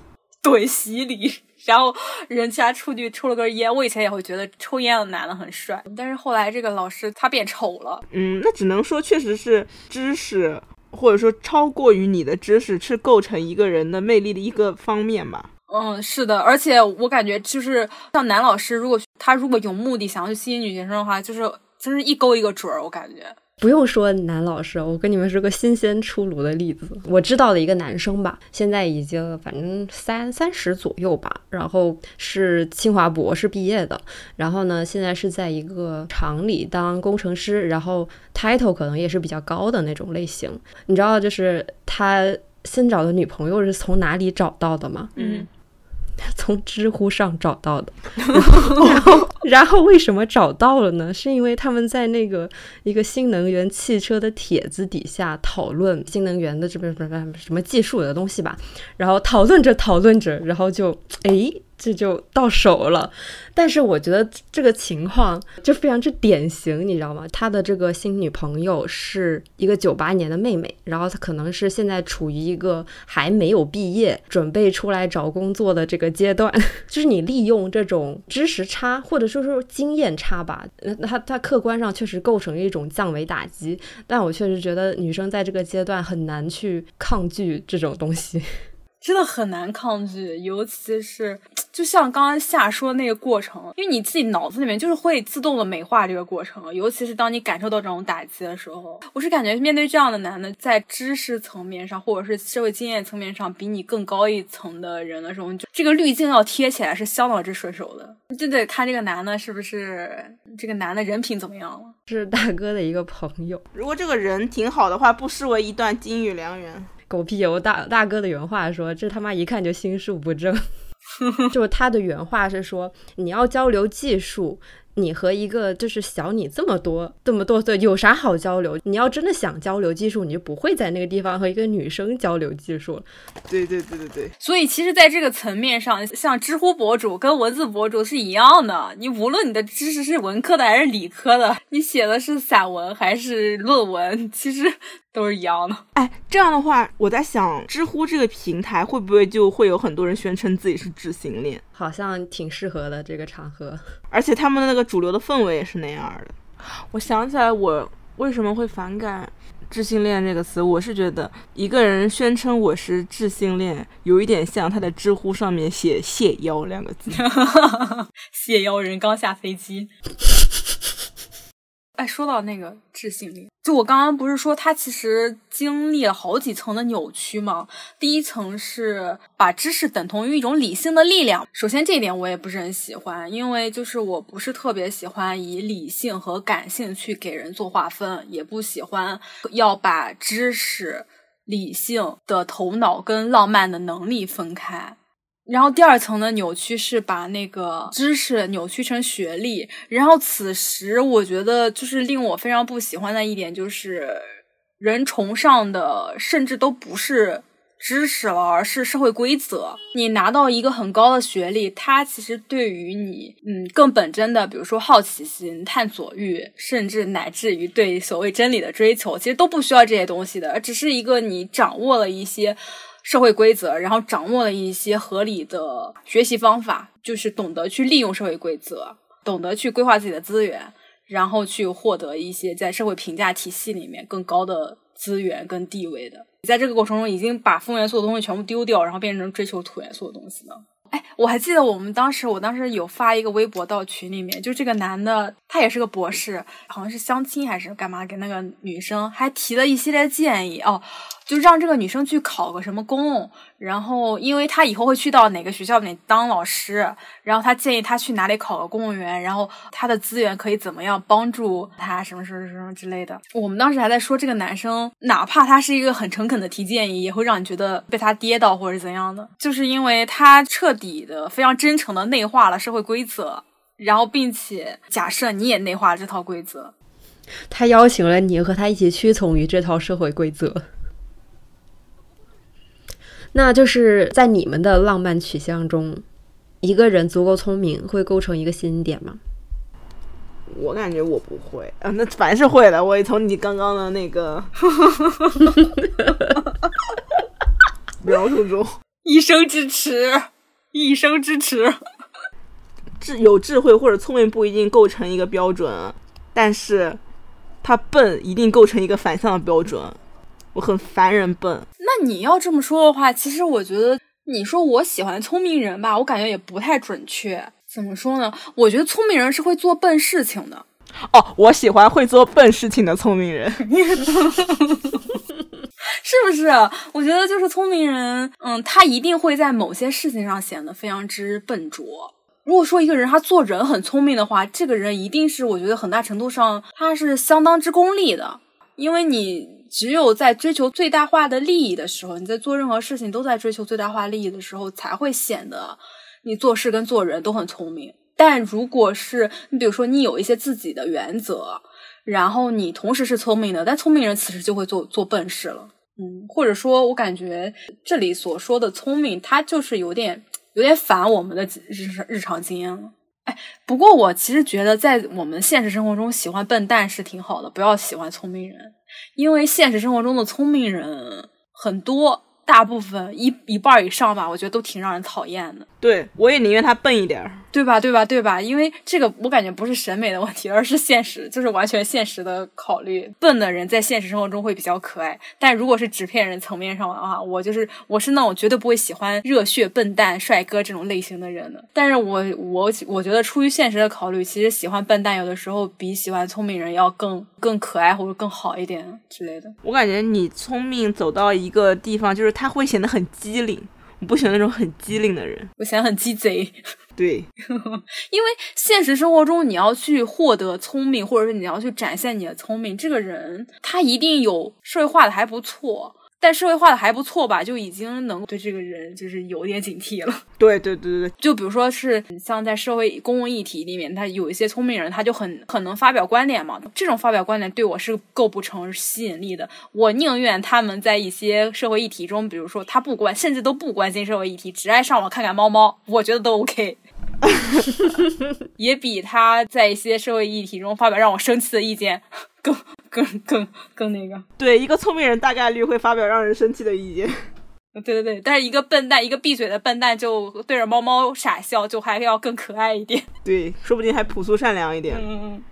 C: 对洗礼。然后人家出去抽了根烟，我以前也会觉得抽烟的男的很帅，但是后来这个老师他变丑了。
B: 嗯，那只能说确实是知识，或者说超过于你的知识是构成一个人的魅力的一个方面吧。
C: 嗯，是的，而且我感觉就是像男老师，如果他如果有目的想要去吸引女学生的话，就是真是一勾一个准儿，我感觉。
A: 不用说男老师，我跟你们说个新鲜出炉的例子。我知道的一个男生吧，现在已经反正三三十左右吧，然后是清华博士毕业的，然后呢，现在是在一个厂里当工程师，然后 title 可能也是比较高的那种类型。你知道，就是他新找的女朋友是从哪里找到的吗？
C: 嗯。
A: 从知乎上找到的，然后，然后为什么找到了呢？是因为他们在那个一个新能源汽车的帖子底下讨论新能源的这边什么什么技术的东西吧，然后讨论着讨论着，然后就哎。这就到手了，但是我觉得这个情况就非常之典型，你知道吗？他的这个新女朋友是一个九八年的妹妹，然后她可能是现在处于一个还没有毕业，准备出来找工作的这个阶段。就是你利用这种知识差，或者说说经验差吧，那，他他客观上确实构成一种降维打击，但我确实觉得女生在这个阶段很难去抗拒这种东西。
C: 真的很难抗拒，尤其是就像刚刚夏说那个过程，因为你自己脑子里面就是会自动的美化这个过程，尤其是当你感受到这种打击的时候，我是感觉面对这样的男的，在知识层面上或者是社会经验层面上比你更高一层的人的时候，就这个滤镜要贴起来是相当之顺手的，就得看这个男的是不是这个男的人品怎么样了。
A: 是大哥的一个朋友，
B: 如果这个人挺好的话，不失为一段金玉良缘。
A: 狗屁！我大大哥的原话说：“这他妈一看就心术不正。”就是他的原话是说：“你要交流技术。”你和一个就是小你这么多这么多岁有啥好交流？你要真的想交流技术，你就不会在那个地方和一个女生交流技术。
B: 对对对对对。
C: 所以其实，在这个层面上，像知乎博主跟文字博主是一样的。你无论你的知识是文科的还是理科的，你写的是散文还是论文，其实都是一样的。
B: 哎，这样的话，我在想，知乎这个平台会不会就会有很多人宣称自己是智性恋？
A: 好像挺适合的这个场合，
B: 而且他们的那个。主流的氛围也是那样的。我想起来，我为什么会反感“智性恋”这个词？我是觉得一个人宣称我是智性恋，有一点像他在知乎上面写“谢邀”两个字。
C: 谢邀人刚下飞机。哎，说到那个智性恋，就我刚刚不是说他其实经历了好几层的扭曲吗？第一层是把知识等同于一种理性的力量。首先这一点我也不是很喜欢，因为就是我不是特别喜欢以理性和感性去给人做划分，也不喜欢要把知识、理性的头脑跟浪漫的能力分开。然后第二层的扭曲是把那个知识扭曲成学历，然后此时我觉得就是令我非常不喜欢的一点就是人崇尚的甚至都不是知识了，而是社会规则。你拿到一个很高的学历，它其实对于你，嗯，更本真的，比如说好奇心、探索欲，甚至乃至于对所谓真理的追求，其实都不需要这些东西的，而只是一个你掌握了一些。社会规则，然后掌握了一些合理的学习方法，就是懂得去利用社会规则，懂得去规划自己的资源，然后去获得一些在社会评价体系里面更高的资源跟地位的。在这个过程中，已经把风元素的东西全部丢掉，然后变成追求土元素的东西了。哎，我还记得我们当时，我当时有发一个微博到群里面，就这个男的，他也是个博士，好像是相亲还是干嘛，给那个女生还提了一系列建议哦。就让这个女生去考个什么公，然后因为她以后会去到哪个学校里当老师，然后他建议她去哪里考个公务员，然后他的资源可以怎么样帮助她什么什么什么之类的。我们当时还在说这个男生，哪怕他是一个很诚恳的提建议，也会让你觉得被他跌到或者怎样的，就是因为他彻底的、非常真诚的内化了社会规则，然后并且假设你也内化了这套规则，
A: 他邀请了你和他一起屈从于这套社会规则。那就是在你们的浪漫取向中，一个人足够聪明会构成一个吸引点吗？
B: 我感觉我不会，啊，那凡是会的。我也从你刚刚的那个 描述中，
C: 一生支持，一生支持。
B: 智有智慧或者聪明不一定构成一个标准，但是他笨一定构成一个反向的标准。我很烦人笨。
C: 那你要这么说的话，其实我觉得你说我喜欢聪明人吧，我感觉也不太准确。怎么说呢？我觉得聪明人是会做笨事情的。
B: 哦，我喜欢会做笨事情的聪明人，是
C: 不是？我觉得就是聪明人，嗯，他一定会在某些事情上显得非常之笨拙。如果说一个人他做人很聪明的话，这个人一定是我觉得很大程度上他是相当之功利的，因为你只有在追求最大化的利益的时候，你在做任何事情都在追求最大化利益的时候，才会显得。你做事跟做人都很聪明，但如果是你，比如说你有一些自己的原则，然后你同时是聪明的，但聪明人此时就会做做笨事了，嗯，或者说我感觉这里所说的聪明，它就是有点有点反我们的日日常经验了。不过我其实觉得在我们现实生活中，喜欢笨蛋是挺好的，不要喜欢聪明人，因为现实生活中的聪明人很多。大部分一一半以上吧，我觉得都挺让人讨厌的。
B: 对，我也宁愿他笨一点儿，
C: 对吧？对吧？对吧？因为这个，我感觉不是审美的问题，而是现实，就是完全现实的考虑。笨的人在现实生活中会比较可爱，但如果是纸片人层面上的话，我就是我是那种绝对不会喜欢热血笨蛋帅哥这种类型的人的。但是我我我觉得出于现实的考虑，其实喜欢笨蛋有的时候比喜欢聪明人要更更可爱或者更好一点之类的。
B: 我感觉你聪明走到一个地方，就是他会显得很机灵。我不喜欢那种很机灵的人，
C: 我显得很鸡贼。
B: 对，
C: 因为现实生活中你要去获得聪明，或者是你要去展现你的聪明，这个人他一定有社会化的还不错。但社会化的还不错吧，就已经能对这个人就是有点警惕了。
B: 对对对对，
C: 就比如说是像在社会公共议题里面，他有一些聪明人，他就很很能发表观点嘛。这种发表观点对我是构不成吸引力的。我宁愿他们在一些社会议题中，比如说他不关，甚至都不关心社会议题，只爱上网看看猫猫，我觉得都 OK。也比他在一些社会议题中发表让我生气的意见更更更更那个。
B: 对，一个聪明人大概率会发表让人生气的意见。
C: 对对对，但是一个笨蛋，一个闭嘴的笨蛋，就对着猫猫傻笑，就还要更可爱一点。
B: 对，说不定还朴素善良一点。
C: 嗯嗯。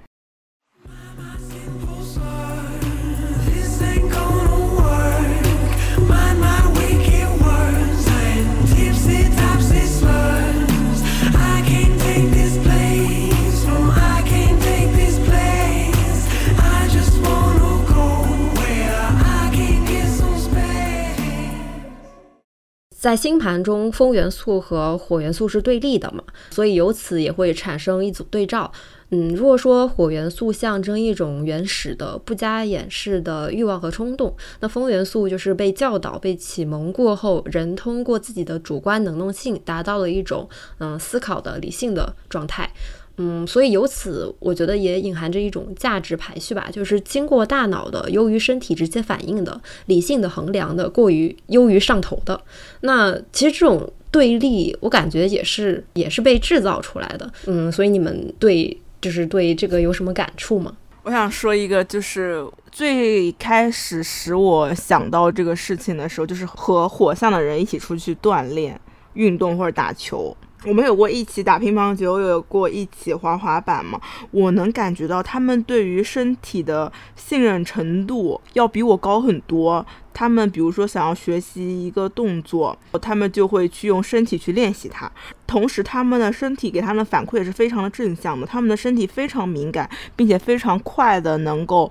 A: 在星盘中，风元素和火元素是对立的嘛，所以由此也会产生一组对照。嗯，如果说火元素象征一种原始的、不加掩饰的欲望和冲动，那风元素就是被教导、被启蒙过后，人通过自己的主观能动性，达到了一种嗯思考的理性的状态。嗯，所以由此，我觉得也隐含着一种价值排序吧，就是经过大脑的优于身体直接反应的，理性的衡量的过于优于上头的。那其实这种对立，我感觉也是也是被制造出来的。嗯，所以你们对就是对这个有什么感触吗？
B: 我想说一个，就是最开始使我想到这个事情的时候，就是和火象的人一起出去锻炼、运动或者打球。我们有过一起打乒乓球，有过一起滑滑板嘛？我能感觉到他们对于身体的信任程度要比我高很多。他们比如说想要学习一个动作，他们就会去用身体去练习它。同时，他们的身体给他们的反馈也是非常的正向的。他们的身体非常敏感，并且非常快的能够。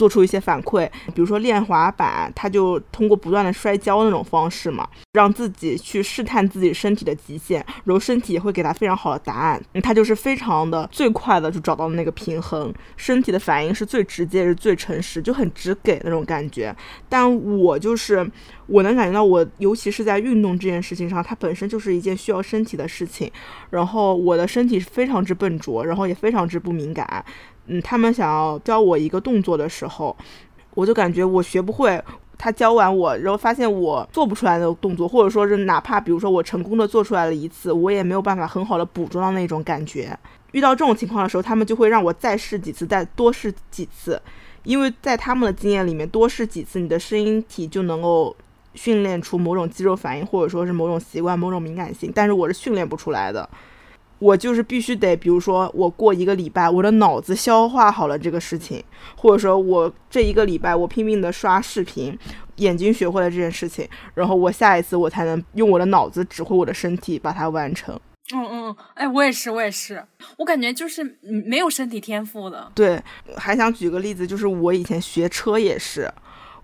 B: 做出一些反馈，比如说练滑板，他就通过不断的摔跤那种方式嘛，让自己去试探自己身体的极限，然后身体也会给他非常好的答案，他就是非常的最快的就找到了那个平衡，身体的反应是最直接是最诚实，就很直给那种感觉。但我就是我能感觉到，我尤其是在运动这件事情上，它本身就是一件需要身体的事情，然后我的身体是非常之笨拙，然后也非常之不敏感。嗯，他们想要教我一个动作的时候，我就感觉我学不会。他教完我，然后发现我做不出来的动作，或者说是哪怕比如说我成功的做出来了一次，我也没有办法很好的捕捉到那种感觉。遇到这种情况的时候，他们就会让我再试几次，再多试几次，因为在他们的经验里面，多试几次，你的声音体就能够训练出某种肌肉反应，或者说是某种习惯、某种敏感性。但是我是训练不出来的，我就是必须得，比如说我过一个礼拜，我的脑子消化好了这个事情，或者说我这一个礼拜我拼命的刷视频，眼睛学会了这件事情，然后我下一次我才能用我的脑子指挥我的身体把它完成。
C: 嗯嗯，哎，我也是，我也是，我感觉就是没有身体天赋的。
B: 对，还想举个例子，就是我以前学车也是，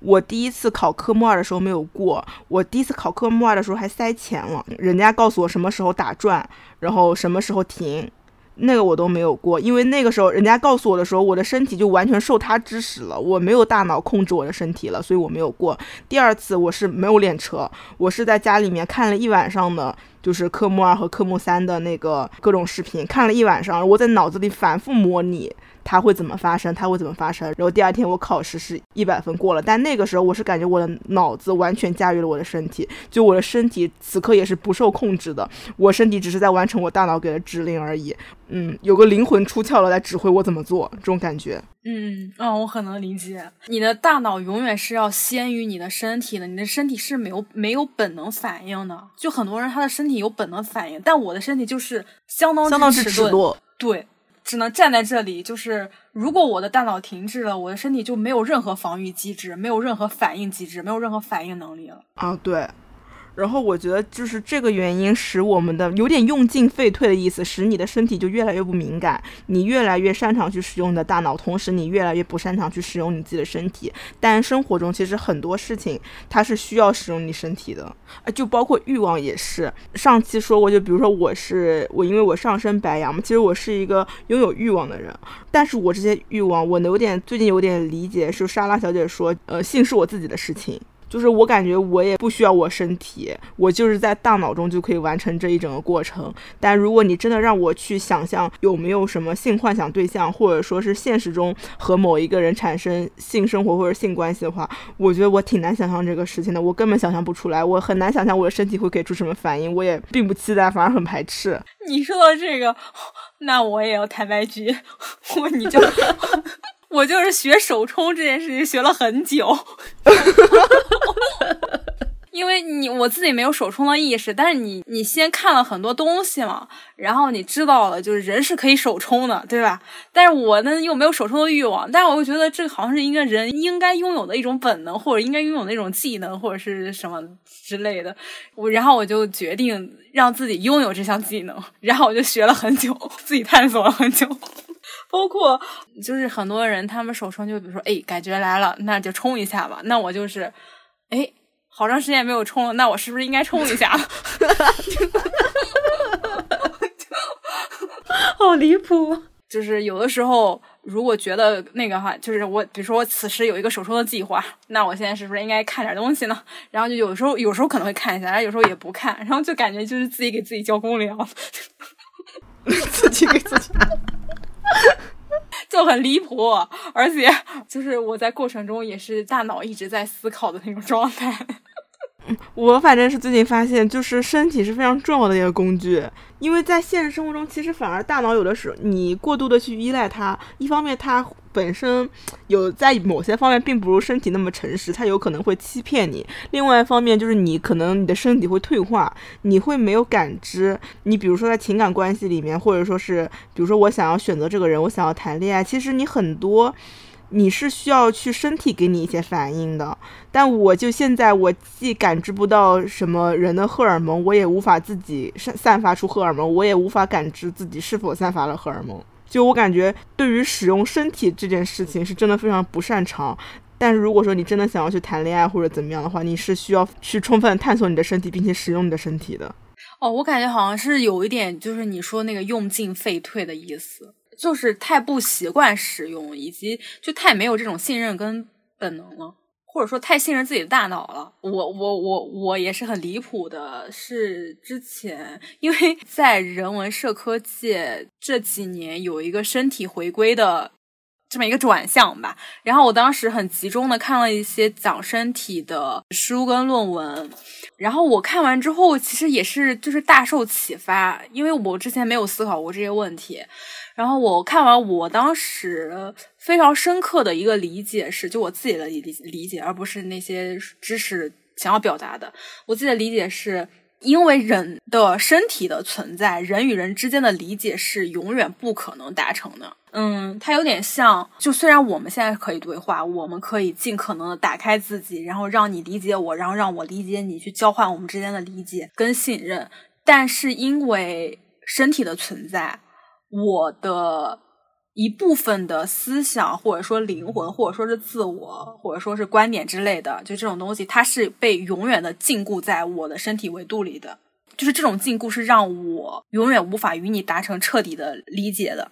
B: 我第一次考科目二的时候没有过，我第一次考科目二的时候还塞钱了，人家告诉我什么时候打转，然后什么时候停。那个我都没有过，因为那个时候人家告诉我的时候，我的身体就完全受他指使了，我没有大脑控制我的身体了，所以我没有过。第二次我是没有练车，我是在家里面看了一晚上的，就是科目二和科目三的那个各种视频，看了一晚上，我在脑子里反复模拟。它会怎么发生？它会怎么发生？然后第二天我考试是一百分过了，但那个时候我是感觉我的脑子完全驾驭了我的身体，就我的身体此刻也是不受控制的，我身体只是在完成我大脑给的指令而已。嗯，有个灵魂出窍了，来指挥我怎么做，这种感觉。
C: 嗯嗯，我很能理解。你的大脑永远是要先于你的身体的，你的身体是没有没有本能反应的。就很多人他的身体有本能反应，但我的身体就是相当
B: 相当之迟钝。
C: 对。只能站在这里，就是如果我的大脑停滞了，我的身体就没有任何防御机制，没有任何反应机制，没有任何反应能力了。
B: 啊，对。然后我觉得就是这个原因使我们的有点用进废退的意思，使你的身体就越来越不敏感，你越来越擅长去使用你的大脑，同时你越来越不擅长去使用你自己的身体。但生活中其实很多事情它是需要使用你身体的，啊，就包括欲望也是。上期说过，就比如说我是我，因为我上升白羊嘛，其实我是一个拥有欲望的人，但是我这些欲望，我有点最近有点理解，是莎拉小姐说，呃，性是我自己的事情。就是我感觉我也不需要我身体，我就是在大脑中就可以完成这一整个过程。但如果你真的让我去想象有没有什么性幻想对象，或者说是现实中和某一个人产生性生活或者性关系的话，我觉得我挺难想象这个事情的。我根本想象不出来，我很难想象我的身体会给出什么反应。我也并不期待，反而很排斥。
C: 你说到这个，那我也要坦白局，我你就。我就是学手冲这件事情学了很久，因为你我自己没有手冲的意识，但是你你先看了很多东西嘛，然后你知道了就是人是可以手冲的，对吧？但是我呢又没有手冲的欲望，但是我又觉得这个好像是一个人应该拥有的一种本能，或者应该拥有的一种技能，或者是什么之类的。我然后我就决定让自己拥有这项技能，然后我就学了很久，自己探索了很久。包括就是很多人，他们手冲就比如说，哎，感觉来了，那就冲一下吧。那我就是，哎，好长时间没有冲了，那我是不是应该冲一下？
A: 好离谱！
C: 就是有的时候，如果觉得那个哈，就是我，比如说我此时有一个手冲的计划，那我现在是不是应该看点东西呢？然后就有时候，有时候可能会看一下，然后有时候也不看，然后就感觉就是自己给自己交公粮，
B: 自己给自己。
C: 就很离谱，而且就是我在过程中也是大脑一直在思考的那种状态。
B: 我反正是最近发现，就是身体是非常重要的一个工具，因为在现实生活中，其实反而大脑有的时候你过度的去依赖它，一方面它本身有在某些方面并不如身体那么诚实，它有可能会欺骗你；另外一方面就是你可能你的身体会退化，你会没有感知。你比如说在情感关系里面，或者说是比如说我想要选择这个人，我想要谈恋爱，其实你很多。你是需要去身体给你一些反应的，但我就现在我既感知不到什么人的荷尔蒙，我也无法自己散散发出荷尔蒙，我也无法感知自己是否散发了荷尔蒙。就我感觉，对于使用身体这件事情，是真的非常不擅长。但是如果说你真的想要去谈恋爱或者怎么样的话，你是需要去充分探索你的身体，并且使用你的身体的。
C: 哦，我感觉好像是有一点，就是你说那个用进废退的意思。就是太不习惯使用，以及就太没有这种信任跟本能了，或者说太信任自己的大脑了。我我我我也是很离谱的，是之前因为在人文社科界这几年有一个身体回归的。这么一个转向吧。然后我当时很集中的看了一些讲身体的书跟论文，然后我看完之后，其实也是就是大受启发，因为我之前没有思考过这些问题。然后我看完，我当时非常深刻的一个理解是，就我自己的理理解，而不是那些知识想要表达的。我自己的理解是。因为人的身体的存在，人与人之间的理解是永远不可能达成的。嗯，它有点像，就虽然我们现在可以对话，我们可以尽可能的打开自己，然后让你理解我，然后让我理解你，去交换我们之间的理解跟信任。但是因为身体的存在，我的。一部分的思想，或者说灵魂，或者说是自我，或者说是观点之类的，就这种东西，它是被永远的禁锢在我的身体维度里的。就是这种禁锢是让我永远无法与你达成彻底的理解的。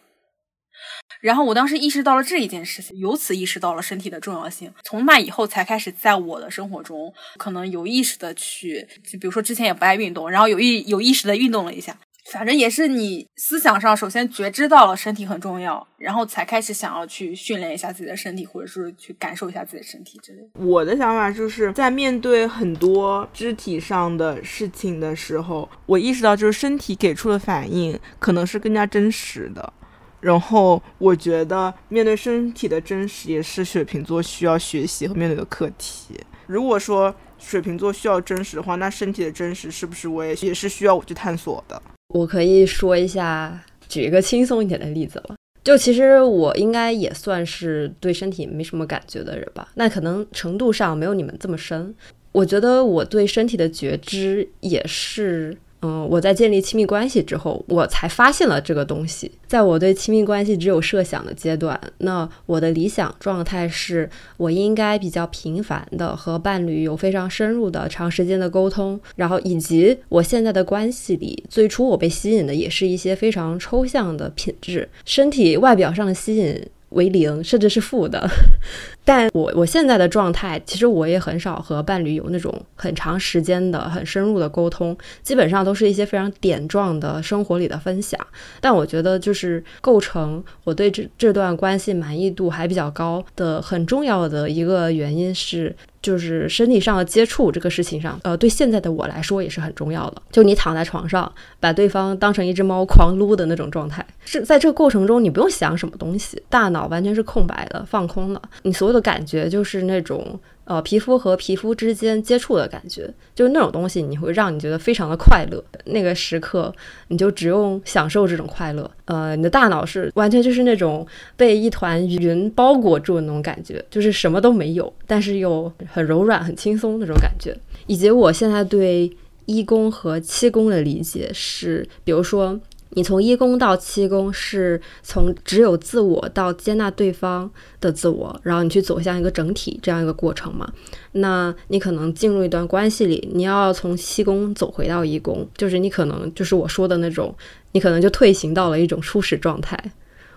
C: 然后我当时意识到了这一件事情，由此意识到了身体的重要性。从那以后，才开始在我的生活中，可能有意识的去，就比如说之前也不爱运动，然后有意有意识的运动了一下。反正也是你思想上首先觉知到了身体很重要，然后才开始想要去训练一下自己的身体，或者是去感受一下自己的身体之类。
B: 我的想法就是在面对很多肢体上的事情的时候，我意识到就是身体给出的反应可能是更加真实的。然后我觉得面对身体的真实也是水瓶座需要学习和面对的课题。如果说水瓶座需要真实的话，那身体的真实是不是我也也是需要我去探索的？
A: 我可以说一下，举一个轻松一点的例子了。就其实我应该也算是对身体没什么感觉的人吧，那可能程度上没有你们这么深。我觉得我对身体的觉知也是。嗯，我在建立亲密关系之后，我才发现了这个东西。在我对亲密关系只有设想的阶段，那我的理想状态是我应该比较频繁的和伴侣有非常深入的长时间的沟通，然后以及我现在的关系里，最初我被吸引的也是一些非常抽象的品质，身体外表上的吸引。为零，甚至是负的。但我我现在的状态，其实我也很少和伴侣有那种很长时间的、很深入的沟通，基本上都是一些非常点状的生活里的分享。但我觉得，就是构成我对这这段关系满意度还比较高的很重要的一个原因是。就是身体上的接触这个事情上，呃，对现在的我来说也是很重要的。就你躺在床上，把对方当成一只猫狂撸的那种状态，是在这个过程中你不用想什么东西，大脑完全是空白的、放空了，你所有的感觉就是那种。呃，皮肤和皮肤之间接触的感觉，就是那种东西，你会让你觉得非常的快乐。那个时刻，你就只用享受这种快乐。呃，你的大脑是完全就是那种被一团云包裹住的那种感觉，就是什么都没有，但是又很柔软、很轻松那种感觉。以及我现在对一宫和七宫的理解是，比如说。你从一宫到七宫，是从只有自我到接纳对方的自我，然后你去走向一个整体这样一个过程嘛？那你可能进入一段关系里，你要从七宫走回到一宫，就是你可能就是我说的那种，你可能就退行到了一种初始状态。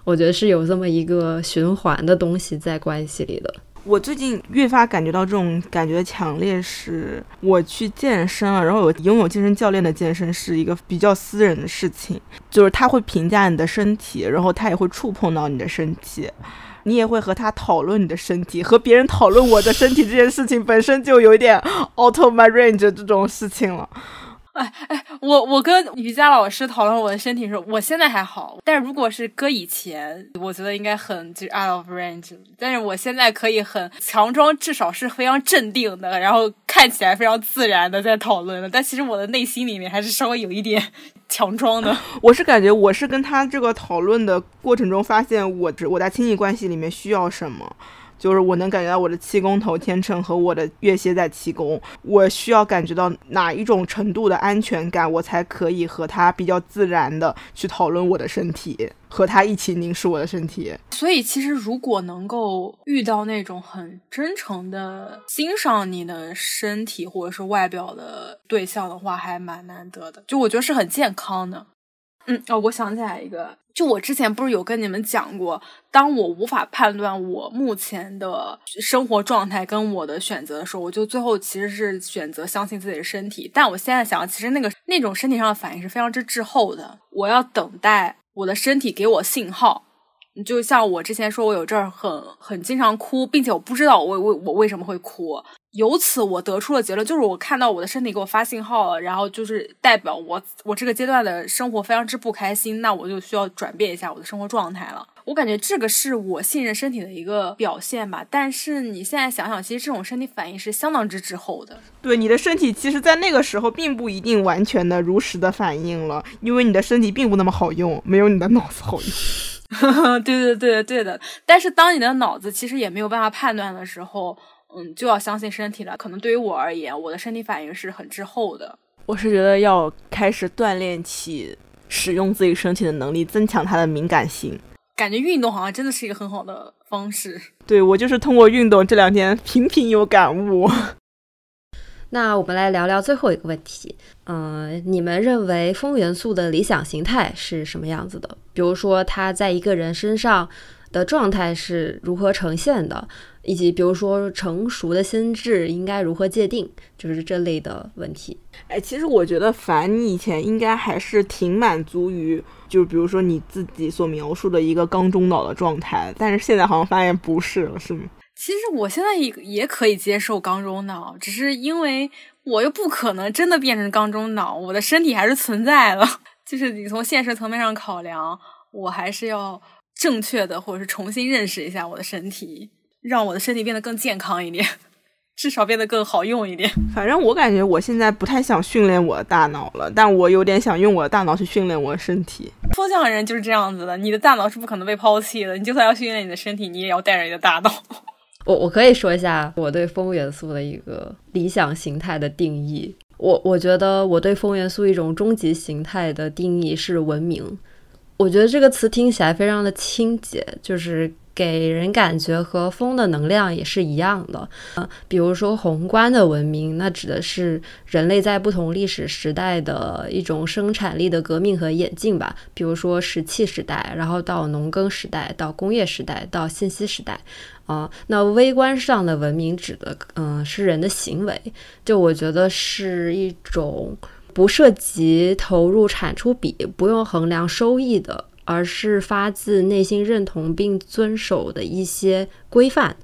A: 我觉得是有这么一个循环的东西在关系里的。
B: 我最近越发感觉到这种感觉强烈，是我去健身了，然后有拥有健身教练的健身是一个比较私人的事情，就是他会评价你的身体，然后他也会触碰到你的身体，你也会和他讨论你的身体，和别人讨论我的身体这件事情本身就有一点 out of my range 这种事情了。
C: 哎哎，我我跟瑜伽老师讨论我的身体时候，我现在还好，但如果是搁以前，我觉得应该很就 out of range。但是我现在可以很强装，至少是非常镇定的，然后看起来非常自然的在讨论的。但其实我的内心里面还是稍微有一点 强装的。
B: 我是感觉我是跟他这个讨论的过程中，发现我我在亲密关系里面需要什么。就是我能感觉到我的七宫头天秤和我的月蝎在七宫，我需要感觉到哪一种程度的安全感，我才可以和他比较自然的去讨论我的身体，和他一起凝视我的身体。
C: 所以，其实如果能够遇到那种很真诚的欣赏你的身体或者是外表的对象的话，还蛮难得的。就我觉得是很健康的。嗯哦，我想起来一个，就我之前不是有跟你们讲过，当我无法判断我目前的生活状态跟我的选择的时候，我就最后其实是选择相信自己的身体。但我现在想，其实那个那种身体上的反应是非常之滞后的，我要等待我的身体给我信号，就像我之前说，我有阵儿很很经常哭，并且我不知道我为我为什么会哭。由此我得出了结论，就是我看到我的身体给我发信号了，然后就是代表我我这个阶段的生活非常之不开心，那我就需要转变一下我的生活状态了。我感觉这个是我信任身体的一个表现吧。但是你现在想想，其实这种身体反应是相当之滞后的。
B: 对，你的身体其实，在那个时候并不一定完全的如实的反应了，因为你的身体并不那么好用，没有你的脑子好用。
C: 对对对对的。但是当你的脑子其实也没有办法判断的时候。嗯，就要相信身体了。可能对于我而言，我的身体反应是很滞后的。
B: 我是觉得要开始锻炼起使用自己身体的能力，增强它的敏感性。
C: 感觉运动好像真的是一个很好的方式。
B: 对我就是通过运动，这两天频频有感悟。
A: 那我们来聊聊最后一个问题。嗯，你们认为风元素的理想形态是什么样子的？比如说，它在一个人身上的状态是如何呈现的？以及比如说成熟的心智应该如何界定，就是这类的问题。
B: 哎，其实我觉得凡你以前应该还是挺满足于，就比如说你自己所描述的一个缸中脑的状态，但是现在好像发现不是了，是吗？
C: 其实我现在也也可以接受缸中脑，只是因为我又不可能真的变成缸中脑，我的身体还是存在的。就是你从现实层面上考量，我还是要正确的或者是重新认识一下我的身体。让我的身体变得更健康一点，至少变得更好用一点。
B: 反正我感觉我现在不太想训练我的大脑了，但我有点想用我的大脑去训练我的身体。
C: 风象人就是这样子的，你的大脑是不可能被抛弃的。你就算要训练你的身体，你也要带着你的大脑。
A: 我我可以说一下我对风元素的一个理想形态的定义。我我觉得我对风元素一种终极形态的定义是文明。我觉得这个词听起来非常的清洁，就是。给人感觉和风的能量也是一样的，呃，比如说宏观的文明，那指的是人类在不同历史时代的一种生产力的革命和演进吧，比如说石器时代，然后到农耕时代，到工业时代，到信息时代，啊，那微观上的文明指的，嗯，是人的行为，就我觉得是一种不涉及投入产出比，不用衡量收益的。而是发自内心认同并遵守的一些规范，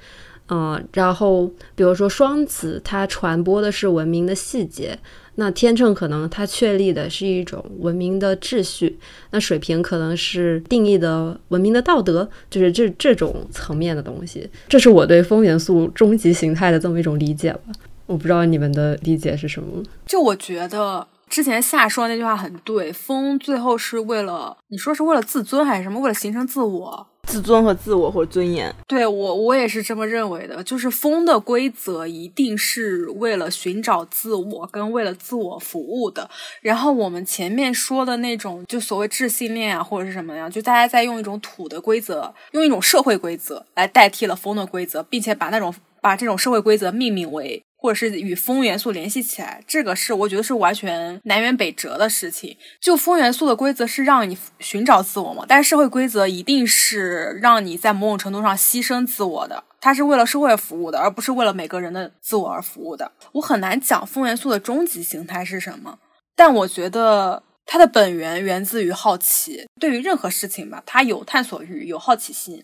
A: 嗯，然后比如说双子，它传播的是文明的细节；那天秤可能它确立的是一种文明的秩序；那水瓶可能是定义的文明的道德，就是这这种层面的东西。这是我对风元素终极形态的这么一种理解吧。我不知道你们的理解是什么。
C: 就我觉得。之前夏说的那句话很对，风最后是为了你说是为了自尊还是什么？为了形成自我、
B: 自尊和自我或者尊严。
C: 对我，我也是这么认为的。就是风的规则一定是为了寻找自我跟为了自我服务的。然后我们前面说的那种，就所谓智性恋啊，或者是什么呀，就大家在用一种土的规则，用一种社会规则来代替了风的规则，并且把那种把这种社会规则命名为。或者是与风元素联系起来，这个是我觉得是完全南辕北辙的事情。就风元素的规则是让你寻找自我嘛，但是社会规则一定是让你在某种程度上牺牲自我的，它是为了社会服务的，而不是为了每个人的自我而服务的。我很难讲风元素的终极形态是什么，但我觉得它的本源源自于好奇。对于任何事情吧，它有探索欲，有好奇心。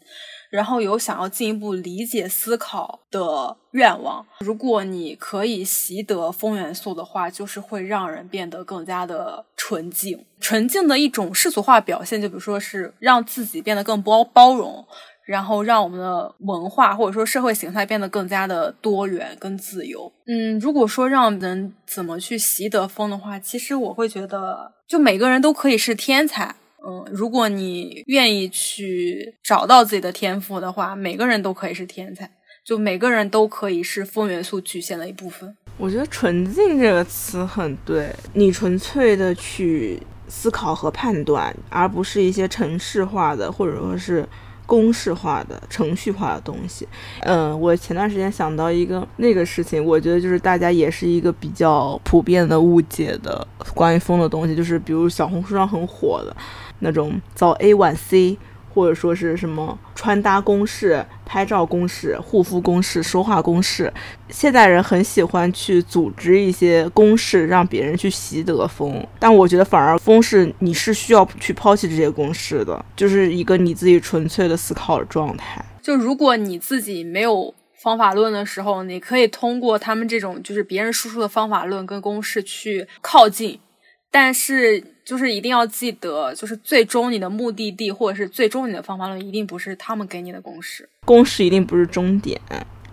C: 然后有想要进一步理解思考的愿望。如果你可以习得风元素的话，就是会让人变得更加的纯净。纯净的一种世俗化表现，就比如说是让自己变得更包包容，然后让我们的文化或者说社会形态变得更加的多元跟自由。嗯，如果说让人怎么去习得风的话，其实我会觉得，就每个人都可以是天才。嗯，如果你愿意去找到自己的天赋的话，每个人都可以是天才，就每个人都可以是风元素曲线的一部分。
B: 我觉得“纯净”这个词很对，你纯粹的去思考和判断，而不是一些程式化的或者说是公式化的、程序化的东西。嗯，我前段时间想到一个那个事情，我觉得就是大家也是一个比较普遍的误解的关于风的东西，就是比如小红书上很火的。那种早 A 晚 C，或者说是什么穿搭公式、拍照公式、护肤公式、说话公式。现代人很喜欢去组织一些公式，让别人去习得风。但我觉得反而风是你是需要去抛弃这些公式的，就是一个你自己纯粹的思考的状态。
C: 就如果你自己没有方法论的时候，你可以通过他们这种就是别人输出的方法论跟公式去靠近，但是就是一定要记得，就是最终你的目的地或者是最终你的方法论一定不是他们给你的公式，
B: 公式一定不是终点，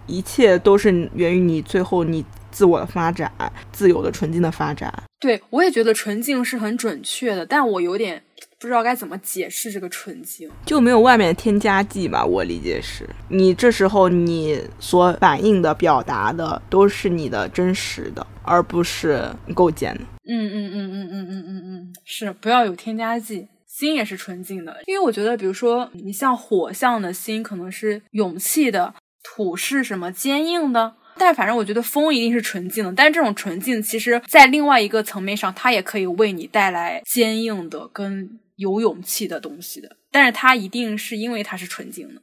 B: 一切都是源于你最后你自我的发展，自由的纯净的发展。
C: 对我也觉得纯净是很准确的，但我有点。不知道该怎么解释这个纯净，
B: 就没有外面的添加剂吧？我理解是，你这时候你所反映的、表达的都是你的真实的，而不是构建的。
C: 嗯嗯嗯嗯嗯嗯嗯嗯，是不要有添加剂，心也是纯净的。因为我觉得，比如说你像火象的心，可能是勇气的；土是什么坚硬的。但是反正我觉得风一定是纯净的，但是这种纯净，其实在另外一个层面上，它也可以为你带来坚硬的跟。有勇气的东西的，但是它一定是因为它是纯净的。